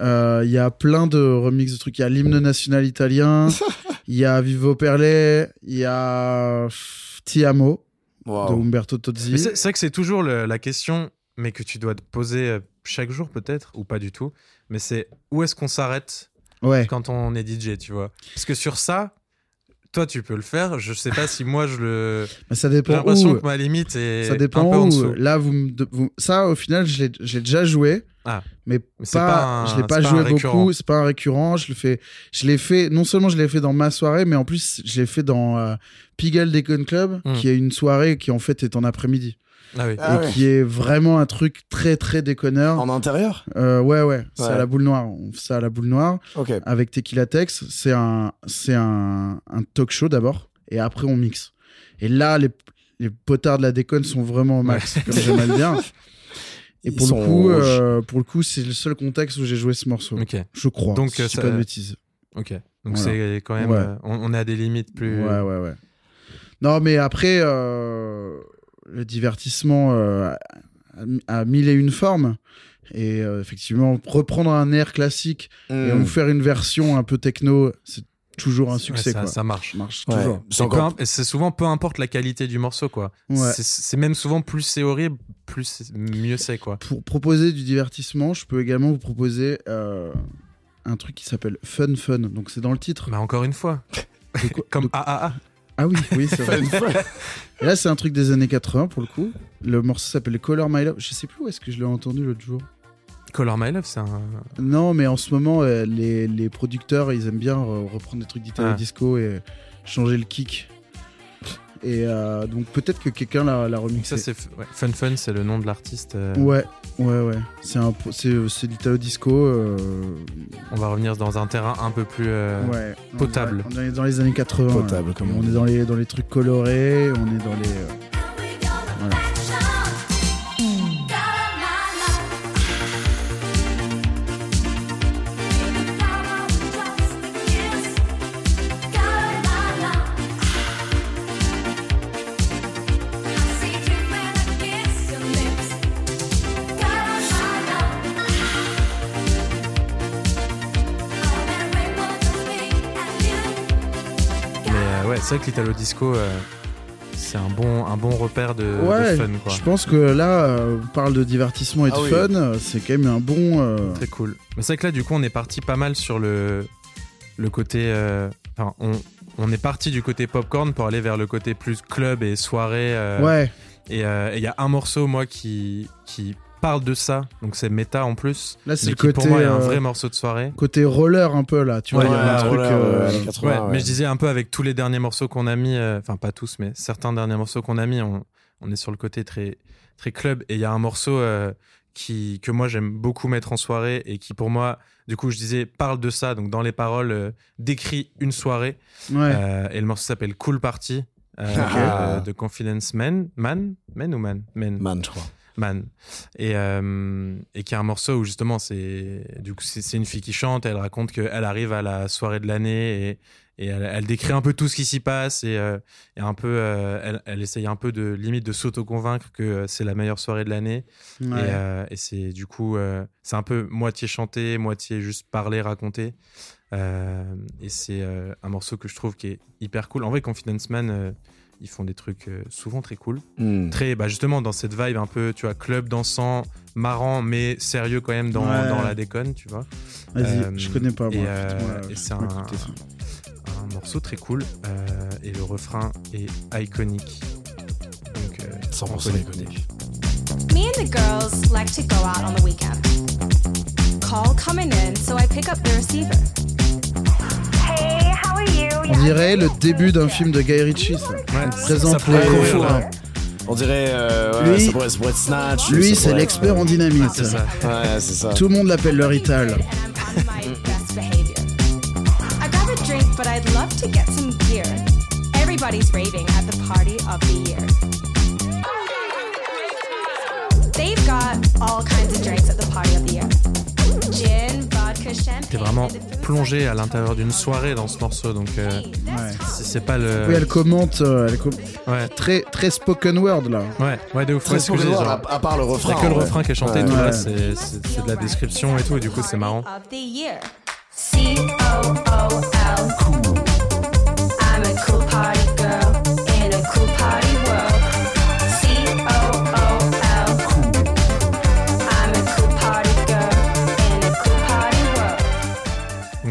euh, il y a plein de remixes de trucs. Il y a l'hymne national italien, il y a Vivo Perle, il y a pff, Ti Amo de. Umberto Tozzi. C'est vrai que c'est toujours le- la question, mais que tu dois te poser euh, chaque jour peut-être, ou pas du tout. Mais c'est où est-ce qu'on s'arrête Ouais. quand on est DJ, tu vois? Parce que sur ça, toi tu peux le faire. Je sais pas si moi je le. Mais ça J'ai dépend l'impression où. que ma limite est Ça un dépend en où. dessous. Là, vous, me ça, au final, j'ai déjà joué. Ah. Mais Mais c'est pas, pas un- je l'ai pas joué beaucoup. C'est pas un récurrent. Je le fais. Je l'ai fait. Non seulement je l'ai fait dans ma soirée, mais en plus je l'ai fait dans euh, Pigalle Decon Club, Hmm. qui est une soirée qui en fait est en après-midi Ah oui. Ah et ouais. qui est vraiment un truc très très déconneur. En intérieur? Euh, ouais, ouais. C'est Ouais. à la boule noire. On fait ça à la boule noire avec Tequila Tex. C'est un, c'est un, un talk show d'abord, et après on mixe. Et là, les, les potards de la déconne sont vraiment au max, comme j'aime le dire. Et pour le sont coup, euh, pour le coup, c'est le seul contexte où j'ai joué ce morceau. Ok. Je crois. Donc, si ça- pas de bêtises. Ok. Donc Voilà. c'est quand même. Ouais. euh, on, on est à des limites plus. Ouais, ouais, ouais. Non, mais après, euh, le divertissement euh, a, a mille et une formes. Et euh, effectivement, reprendre un air classique et Hmm. en faire une version un peu techno, c'est toujours un Ouais, succès. ça, quoi. ça marche. Marche Ouais. toujours. C'est encore- souvent peu importe la qualité du morceau quoi. Ouais. C'est- C'est même souvent plus c'est horrible, plus c'est- mieux c'est quoi. Pour proposer du divertissement, je peux également vous proposer euh, un truc qui s'appelle Fun Fun. Donc c'est dans le titre. Mais encore une fois, quoi- comme de- AAA. Ah oui, oui, c'est vrai. Et là, c'est un truc des années 80 pour le coup. Le morceau s'appelle Color My Love. Je sais plus où est-ce que je l'ai entendu l'autre jour. Color My Love, c'est un. Non, mais en ce moment, euh, les, les producteurs, ils aiment bien reprendre des trucs d'Italo Ah. Disco et changer le kick. Et euh, donc peut-être que quelqu'un l'a l'a Donc remixé. ça c'est f- ouais, Fun Fun, c'est le nom de l'artiste. euh, Ouais, ouais, ouais. C'est un, c'est c'est l'Italo Disco. euh, On va revenir dans un terrain un peu plus. euh, ouais. potable. On est dans les années 80. Potable, comme on est dans les, dans les trucs colorés, on est dans les. C'est vrai que l'Italo Disco, euh, c'est un bon, un bon repère de, de fun, quoi. je pense que là, euh, on parle de divertissement et de Ah oui. fun, euh, c'est quand même un bon. euh, Très cool. Mais c'est vrai que là, du coup, on est parti pas mal sur le, le côté. euh, Enfin, on, on est parti du côté popcorn pour aller vers le côté plus club et soirée. euh, Ouais, Et euh, et il y a un morceau, moi, qui, qui parle de ça. Donc c'est méta en plus. là c'est côté, pour moi, est un euh, vrai morceau de soirée. côté roller un peu là, tu vois. Ouais, il y a un truc. euh, ouais, années 80, Ouais, ouais. mais je disais un peu avec tous les derniers morceaux qu'on a mis, euh, enfin pas tous, mais certains derniers morceaux qu'on a mis, on, on est sur le côté très, très club. Et il y a un morceau euh, qui, que moi j'aime beaucoup mettre en soirée et qui pour moi, du coup, je disais, parle de ça, donc dans les paroles, euh, décrit une soirée. ouais. Euh, et le morceau s'appelle Cool Party. euh, Ah. de, de Confidence Man, Man, Man ou Man, Man, Man, je crois. Man. Et, euh, et qui est un morceau où justement c'est du coup c'est une fille qui chante. Elle raconte qu'elle arrive à la soirée de l'année et, et elle, elle décrit un peu tout ce qui s'y passe et, euh, et un peu euh, elle, elle essaye un peu de limite de s'auto-convaincre que c'est la meilleure soirée de l'année. ouais. Et, et c'est du coup c'est un peu moitié chanté, moitié juste parler, raconter. Et c'est un morceau que je trouve qui est hyper cool. En vrai, Confidence Man, ils font des trucs euh, souvent très cool Hmm. très bah justement dans cette vibe un peu tu vois club dansant marrant mais sérieux quand même dans, Ouais. dans la déconne tu vois Vas-y, euh, je connais pas moi. et, euh, c'est un, morceau très cool euh, et le refrain est iconique donc euh, 100% iconique. Me and the girls like to go out on the weekend. Call coming in, so I pick up the receiver. On dirait le début d'un film de Guy Ritchie. Ça. ouais, pourrait là. Ouais. On dirait. euh, ouais, Lui- ça, pourrait, ça pourrait être Snatch. Lui, ça c'est pourrait l'expert être- en dynamite. c'est ça Ouais, c'est ça. Tout le monde l'appelle le Rital. And I'm on my best behavior. I grab a drink, but I'd love to get some gear. Everybody's raving at the party of the year. They've got all kinds of drinks at the party of the year. T'es vraiment plongé à l'intérieur d'une soirée dans ce morceau donc euh, Ouais. c'est pas le Oui, elle commente. euh, elle com- ouais très, très spoken word là. ouais ouais de ouf Très dis, à, genre, à part le refrain. a que le ouais. refrain qui est chanté Ouais. tout Ouais. là c'est c'est- c'est de la description et tout et du coup c'est marrant. C O O L. I'm a cool party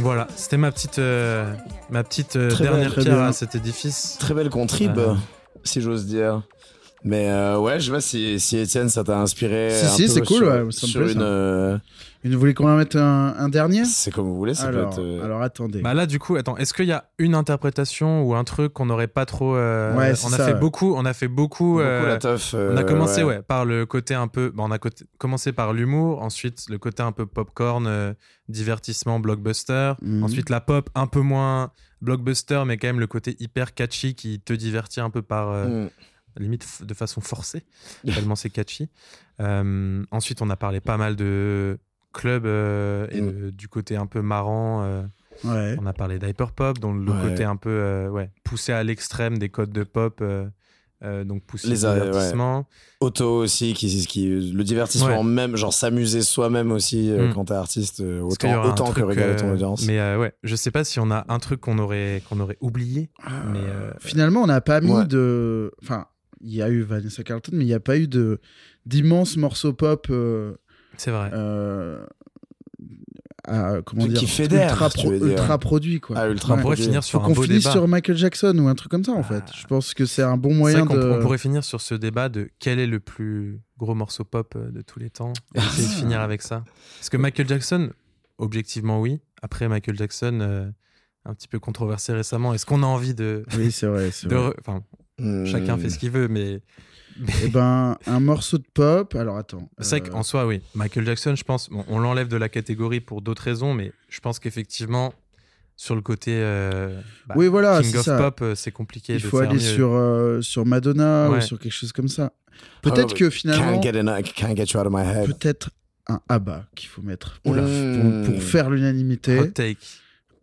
voilà c'était ma petite euh, ma petite euh, dernière pierre bien. à cet édifice Très belle contrib, Euh. si j'ose dire. Mais euh, ouais, je sais pas si, si Étienne, ça t'a inspiré. Si, un si, c'est cool, ouais, ça me sur plaît, une, ça. Vous voulez qu'on en mette un, un dernier? C'est comme vous voulez, ça alors, peut être. euh, alors attendez. Bah là, du coup, attends, est-ce qu'il y a une interprétation ou un truc qu'on n'aurait pas trop. euh, Ouais, on a ça, fait ouais. beaucoup, on a fait beaucoup. beaucoup euh, la teuf. on a commencé ouais. par le côté un peu. bah, on a côté- commencé par l'humour, ensuite le côté un peu popcorn, euh, divertissement, blockbuster. Mhm. Ensuite la pop un peu moins blockbuster, mais quand même le côté hyper catchy qui te divertit un peu par euh, Mm. limite de façon forcée, tellement c'est catchy. Euh, ensuite, on a parlé pas mal de club euh, et Mm. de- du côté un peu marrant. euh, Ouais. on a parlé d'hyperpop, dont le Ouais. côté un peu euh, ouais, poussé à l'extrême des codes de pop, euh, euh, donc poussé Les au a- ouais. divertissement. Auto aussi, qui, qui, le divertissement Ouais. même, genre s'amuser soi-même aussi euh, Mm. quand t'es artiste, euh, autant, un autant que regarder ton euh, audience. Mais euh, ouais, je sais pas si on a un truc qu'on aurait, qu'on aurait oublié. mais euh, Finalement, on n'a pas mis Ouais. de. Enfin, il y a eu Vanessa Carlton, mais il n'y a pas eu de d'immenses morceaux pop. euh, c'est vrai. euh, à- comment Qui dire ultra, tu veux dire. ultra produit quoi. Ah, ultra on pourrait finir Faut sur un qu'on beau finisse débat. sur Michael Jackson ou un truc comme ça en fait. Ah. Je pense que c'est un bon moyen de. on pourrait finir sur ce débat de quel est le plus gros morceau pop euh, de tous les temps. Et essayer de finir avec ça. Parce que Michael Jackson, objectivement oui. Après Michael Jackson, euh, un petit peu controversé récemment. Est-ce qu'on a envie de, Oui, c'est vrai. enfin, chacun fait ce qu'il veut, mais Eh ben, un morceau de pop. Alors attends. C'est vrai euh, qu'en soi, oui. Michael Jackson, je pense, bon, on l'enlève de la catégorie pour d'autres raisons, mais je pense qu'effectivement, sur le côté euh, bah, Oui, voilà, King of ça. Pop, euh, c'est compliqué Il de faut faire aller mieux. sur, euh, sur Madonna Ouais. ou sur quelque chose comme ça. Peut-être Ah, que Can't finalement, get, enough- can't get you out of my head. peut-être un ABBA qu'il faut mettre pour, la- Mmh. pour, pour faire l'unanimité. Hot take.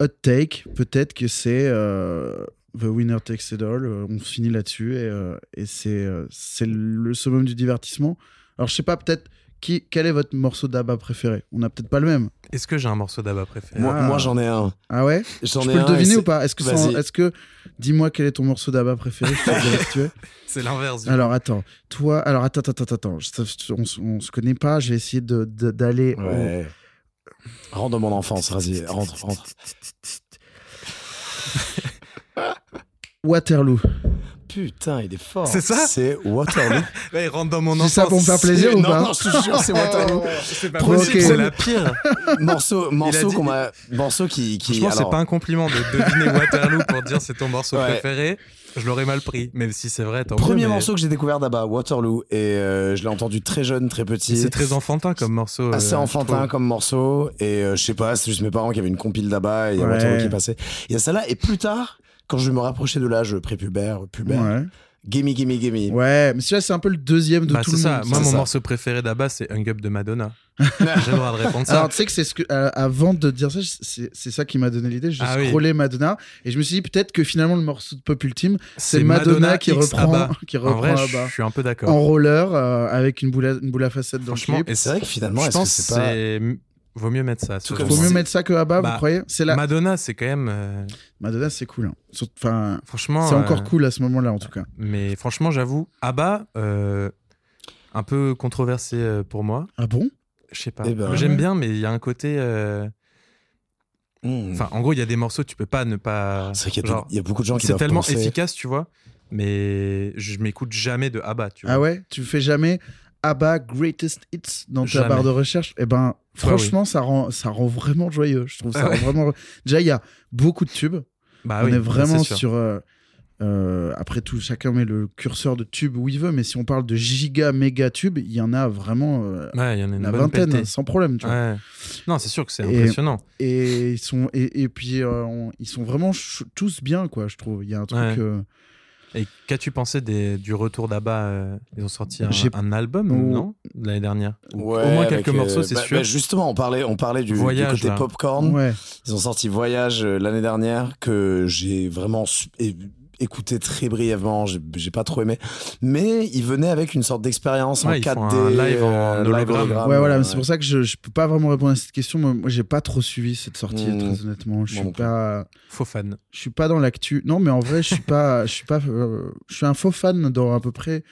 Hot take, peut-être que c'est euh, The Winner Takes It All. euh, on finit là-dessus et, euh, et c'est euh, c'est le summum du divertissement. Alors je sais pas, peut-être qui, quel est votre morceau d'Abba préféré? On n'a peut-être pas le même. Est-ce que j'ai un morceau d'Abba préféré? Moi, Ah. moi, j'en ai un. Ah ouais? J'en Je ai peux le deviner ou pas? Est-ce que, sans- Vas-y. est-ce que dis-moi quel est ton morceau d'Abba préféré. C'est l'inverse. du Alors attends, toi, alors attends, attends, attends, attends. On, on se connaît pas. Je vais essayer de- de- d'aller. au- Ouais. Rentre dans mon enfance, vas-y, rentre, rentre. Waterloo. Putain, il est fort. C'est ça C'est Waterloo. Ouais, il rentre dans mon C'est enfance. ça pour me faire plaisir C'est- ou non, pas non, je te jure, c'est Waterloo. C'est pas possible, ok. c'est la pire. morceau, morceau dit- qu'on m'a, morceau qui, qui. Franchement, c'est alors, pas un compliment de deviner Waterloo pour dire c'est ton morceau Ouais. préféré. Je l'aurais mal pris, même si c'est vrai. tant mieux, Premier mais morceau que j'ai découvert d'Abba, Waterloo, et euh, je l'ai entendu très jeune, très petit. C'est très enfantin comme morceau. assez euh, je enfantin comme morceau et euh, je sais pas c'est juste mes parents qui avaient une compile d'Abba et il y a Ouais. Waterloo qui passait il y a celle-là et plus tard quand je me rapprochais de l'âge prépubère pubère Ouais. gimme gimme gimme Ouais, mais celui-là, c'est un peu le deuxième de Bah, tout le ça. monde. Moi, mon ça. morceau préféré d'Abba, c'est Hung Up de Madonna. J'ai le droit de répondre ça. Alors, tu sais que c'est ce que, euh, avant de dire ça, c'est ça qui m'a donné l'idée. Je Ah oui. scrollais Madonna et je me suis dit peut-être que finalement le morceau de pop ultime, c'est Madonna, qui X reprend, ABBA. qui En reprend vrai, Abba. je suis un peu d'accord. en roller euh, avec une boule à, une boule à facettes dans le clip. et c'est vrai que finalement je est-ce que c'est pas c'est vaut mieux mettre ça. Tout Vaut mieux c'est- mettre ça que Abba, Bah, vous croyez? C'est la Madonna, c'est quand même. euh, Madonna, c'est cool. hein. Enfin, franchement. c'est encore euh, cool à ce moment-là en tout cas. Mais franchement, j'avoue, Abba, euh, un peu controversé pour moi. Ah bon? Je sais pas. Eh ben, J'aime ouais. bien, mais il y a un côté. euh, Hmm. Enfin, en gros, il y a des morceaux, tu peux pas ne pas. c'est vrai qu'il y, a genre, tout- il y a beaucoup de gens qui C'est tellement penser- efficace, tu vois. Mais je m'écoute jamais de Abba, tu vois. Ah ouais? Tu fais jamais Abba Greatest Hits dans ta Jamais. barre de recherche Eh ben, franchement, ça, rend, ça rend vraiment joyeux. Je trouve ça Ah ouais. rend vraiment. Déjà, il y a beaucoup de tubes. Bah on oui, est vraiment sur. euh, euh, après tout, chacun met le curseur de tubes où il veut, mais si on parle de giga méga tubes, il y en a vraiment euh, Ouais, y en a une vingtaine, pelletée. sans problème. Tu vois. Ouais. Non, c'est sûr que c'est impressionnant. Et ils sont et, et puis euh, on- ils sont vraiment tous bien, quoi. Je trouve. Il y a un truc. Et qu'as-tu pensé des, du retour d'Abba euh, Ils ont sorti un, album, Oh. non L'année dernière Ou- Ouais, Au moins quelques euh, morceaux, c'est bah- sûr. bah, justement, on parlait, on parlait du, du Voyage, côté là. popcorn. ouais. Ils ont sorti Voyage euh, l'année dernière que j'ai vraiment écouté très brièvement. J'ai j'ai pas trop aimé, mais ils venaient avec une sorte d'expérience en Ouais, ils 4D, font un live en euh, hologramme. Ouais, voilà, ouais. c'est pour ça que je, je peux pas vraiment répondre à cette question. Moi, moi, j'ai pas trop suivi cette sortie, Mm. très honnêtement. Je suis pas, Faux fan. je suis pas dans l'actu. Non, mais en vrai, je suis pas, je suis pas, euh, je suis un faux fan dans à peu près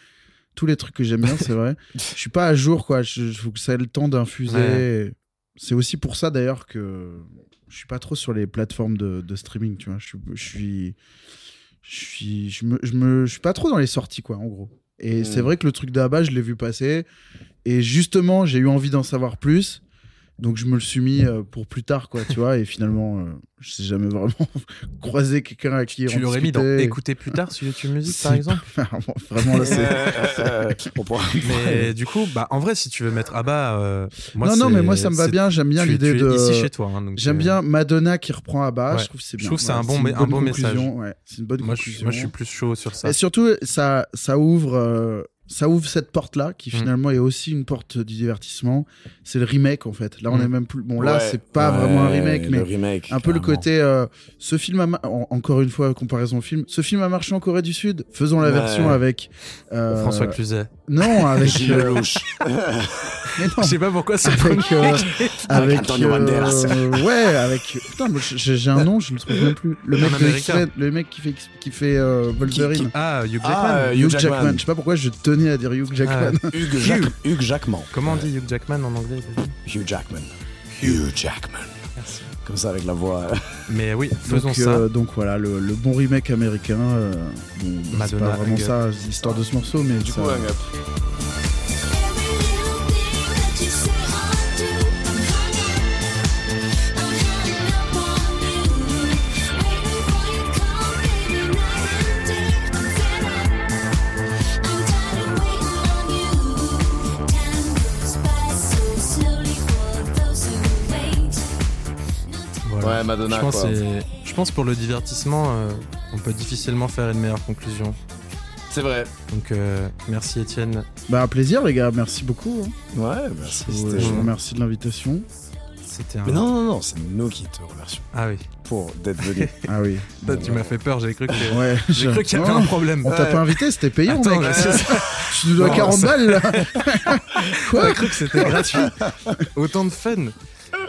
tous les trucs que j'aime bien, c'est vrai. Je suis pas à jour, quoi. Je, faut que ça ait le temps d'infuser. Ouais. C'est aussi pour ça d'ailleurs que je suis pas trop sur les plateformes de, de streaming, tu vois. Je suis, je suis, je me, je me, je suis pas trop dans les sorties, quoi, en gros. Et c'est Mm. vrai que le truc d'Abba, je l'ai vu passer. Et justement, j'ai eu envie d'en savoir plus. Donc je me le suis mis euh, pour plus tard, quoi, tu vois. Et finalement, euh, je sais jamais vraiment croisé quelqu'un à qui Tu en l'aurais mis dans écouter plus tard sur YouTube Music, par exemple pas- Vraiment, là, c'est... Mais du coup, bah, en vrai, si tu veux mettre Abba. euh, moi, non, non, mais moi, ça me va bien. J'aime bien l'idée de... ici chez toi. hein, J'aime euh, bien Madonna qui reprend Abba. Ouais. Je trouve que c'est Je bien. trouve que c'est un Ouais, bon- un bon message. ouais, c'est une bonne Moi, je, conclusion. moi, je suis plus chaud sur ça. Et surtout, ça, ça ouvre, euh, ça ouvre cette porte-là, qui Mm. finalement est aussi une porte du divertissement. C'est le remake, en fait. Là, on Mm. est même plus. Bon, là, Ouais, c'est pas ouais, vraiment un remake, mais remake, un peu le côté. euh, ce film, a en- encore une fois, comparaison au film. Ce film a marché en Corée du Sud. Faisons la Ouais. version avec. euh, François Cluzet. Non, avec. Gilles euh, Lelouch. mais non, Je sais pas pourquoi c'est le avec. euh, avec Antonio euh, Banderas. ouais, avec. Putain, j'ai un nom, je le trouve même plus. Le mec de le mec qui fait, qui fait euh, Wolverine. Ah, Hugh Jackman. Ah, euh, Hugh Jackman. Jackman. Je sais pas pourquoi je à dire Hugh Jackman. Jack- Hugues Jackman. Comment on dit Hugh Jackman en anglais Hugh Jackman. Hugh Jackman. Merci. Comme ça avec la voix. euh, Mais oui, faisons donc, ça. euh, donc voilà, le, le bon remake américain. euh, bon, c'est pas vraiment ça, l'histoire de ce morceau, mais Du ça- coup, Up. Voilà. Ouais, Madonna, je pense, quoi. c'est- je pense pour le divertissement, euh, on peut difficilement faire une meilleure conclusion. C'est vrai. Donc euh, merci Étienne. Bah, un plaisir, les gars, merci beaucoup. hein. Ouais, merci. Je vous remercie de l'invitation. C'est C'était un. Mais non, non, non, c'est nous qui te remercions Ah oui. pour d'être venu. Ah oui. Toi, tu m'as fait peur, j'ai cru que. Ouais, J'ai cru qu'il y avait Non, un problème. On t'a pas invité, c'était payant, Attends, mec. Tu nous dois Non, 40 ça- balles, là. J'ai cru que c'était gratuit. Autant de fun.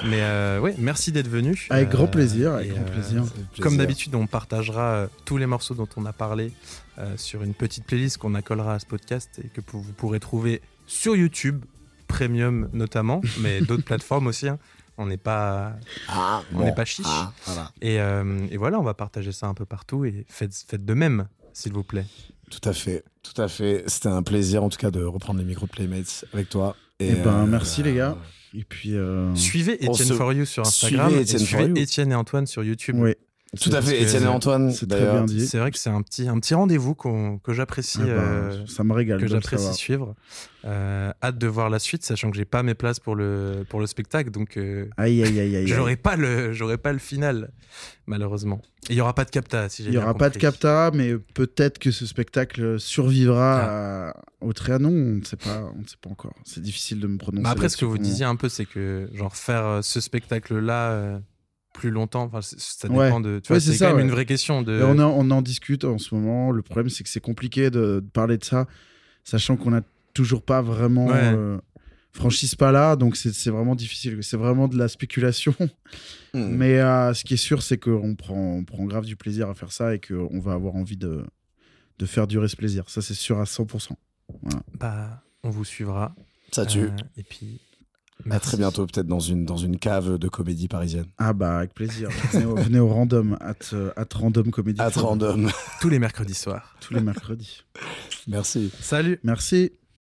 Mais euh, ouais, merci d'être venu. Avec grand Euh, plaisir, avec et, grand euh, plaisir. Comme d'habitude, on partagera tous les morceaux dont on a parlé euh, sur une petite playlist qu'on accolera à ce podcast et que vous pourrez trouver sur YouTube, Premium notamment, mais d'autres plateformes aussi. hein. On n'est pas, Ah, on bon. n'est pas chiche. Ah, voilà. Et, euh, et voilà, on va partager ça un peu partout et faites, faites de même, s'il vous plaît. Tout à fait, tout à fait. C'était un plaisir en tout cas de reprendre les micros de Playmates avec toi. Eh ben, euh, merci, les gars. Et puis. euh, Suivez On Etienne se- For You sur Instagram Suivez et Etienne For suivez. Etienne et Antoine sur YouTube. Oui. Tout à fait, Étienne et Antoine. C'est très bien dit. C'est vrai que c'est un petit, un petit rendez-vous qu'on- que j'apprécie. Ah bah, euh, ça me régale que j'apprécie suivre. Euh, hâte de voir la suite, sachant que j'ai pas mes places pour le, pour le spectacle, donc euh, Aïe, aïe, aïe, aïe. j'aurai pas le j'aurai pas le final, malheureusement. Il y aura pas de capta, si j'ai Il n'y bien aura pas de capta, mais peut-être que ce spectacle survivra à- au Trianon. On ne sait pas, on ne sait pas encore. C'est difficile de me prononcer. Mais après, ce que vous disiez un peu, c'est que genre faire ce spectacle-là euh, plus longtemps, enfin, c'est- ça Ouais. dépend de. Tu Ouais, vois, c'est ça, quand même ouais. une vraie question de. On, en, on en discute en ce moment. Le problème, c'est que c'est compliqué de, de parler de ça, sachant qu'on n'a toujours pas vraiment Ouais. euh, franchi ce pas-là. Donc, c'est c'est vraiment difficile. C'est vraiment de la spéculation. Hmm. Mais euh, ce qui est sûr, c'est qu'on prend, on prend grave du plaisir à faire ça et qu'on va avoir envie de, de faire durer ce plaisir. Ça, c'est sûr à 100%. Bah, on vous suivra. Ça tue. Euh, et puis. À très bientôt, peut-être dans une, dans une cave de comédie parisienne. Ah bah, avec plaisir. venez, au, venez au random, at, at random comédie. À Club, random. Tous les mercredis soirs. Tous les mercredis. Merci. Salut. Merci.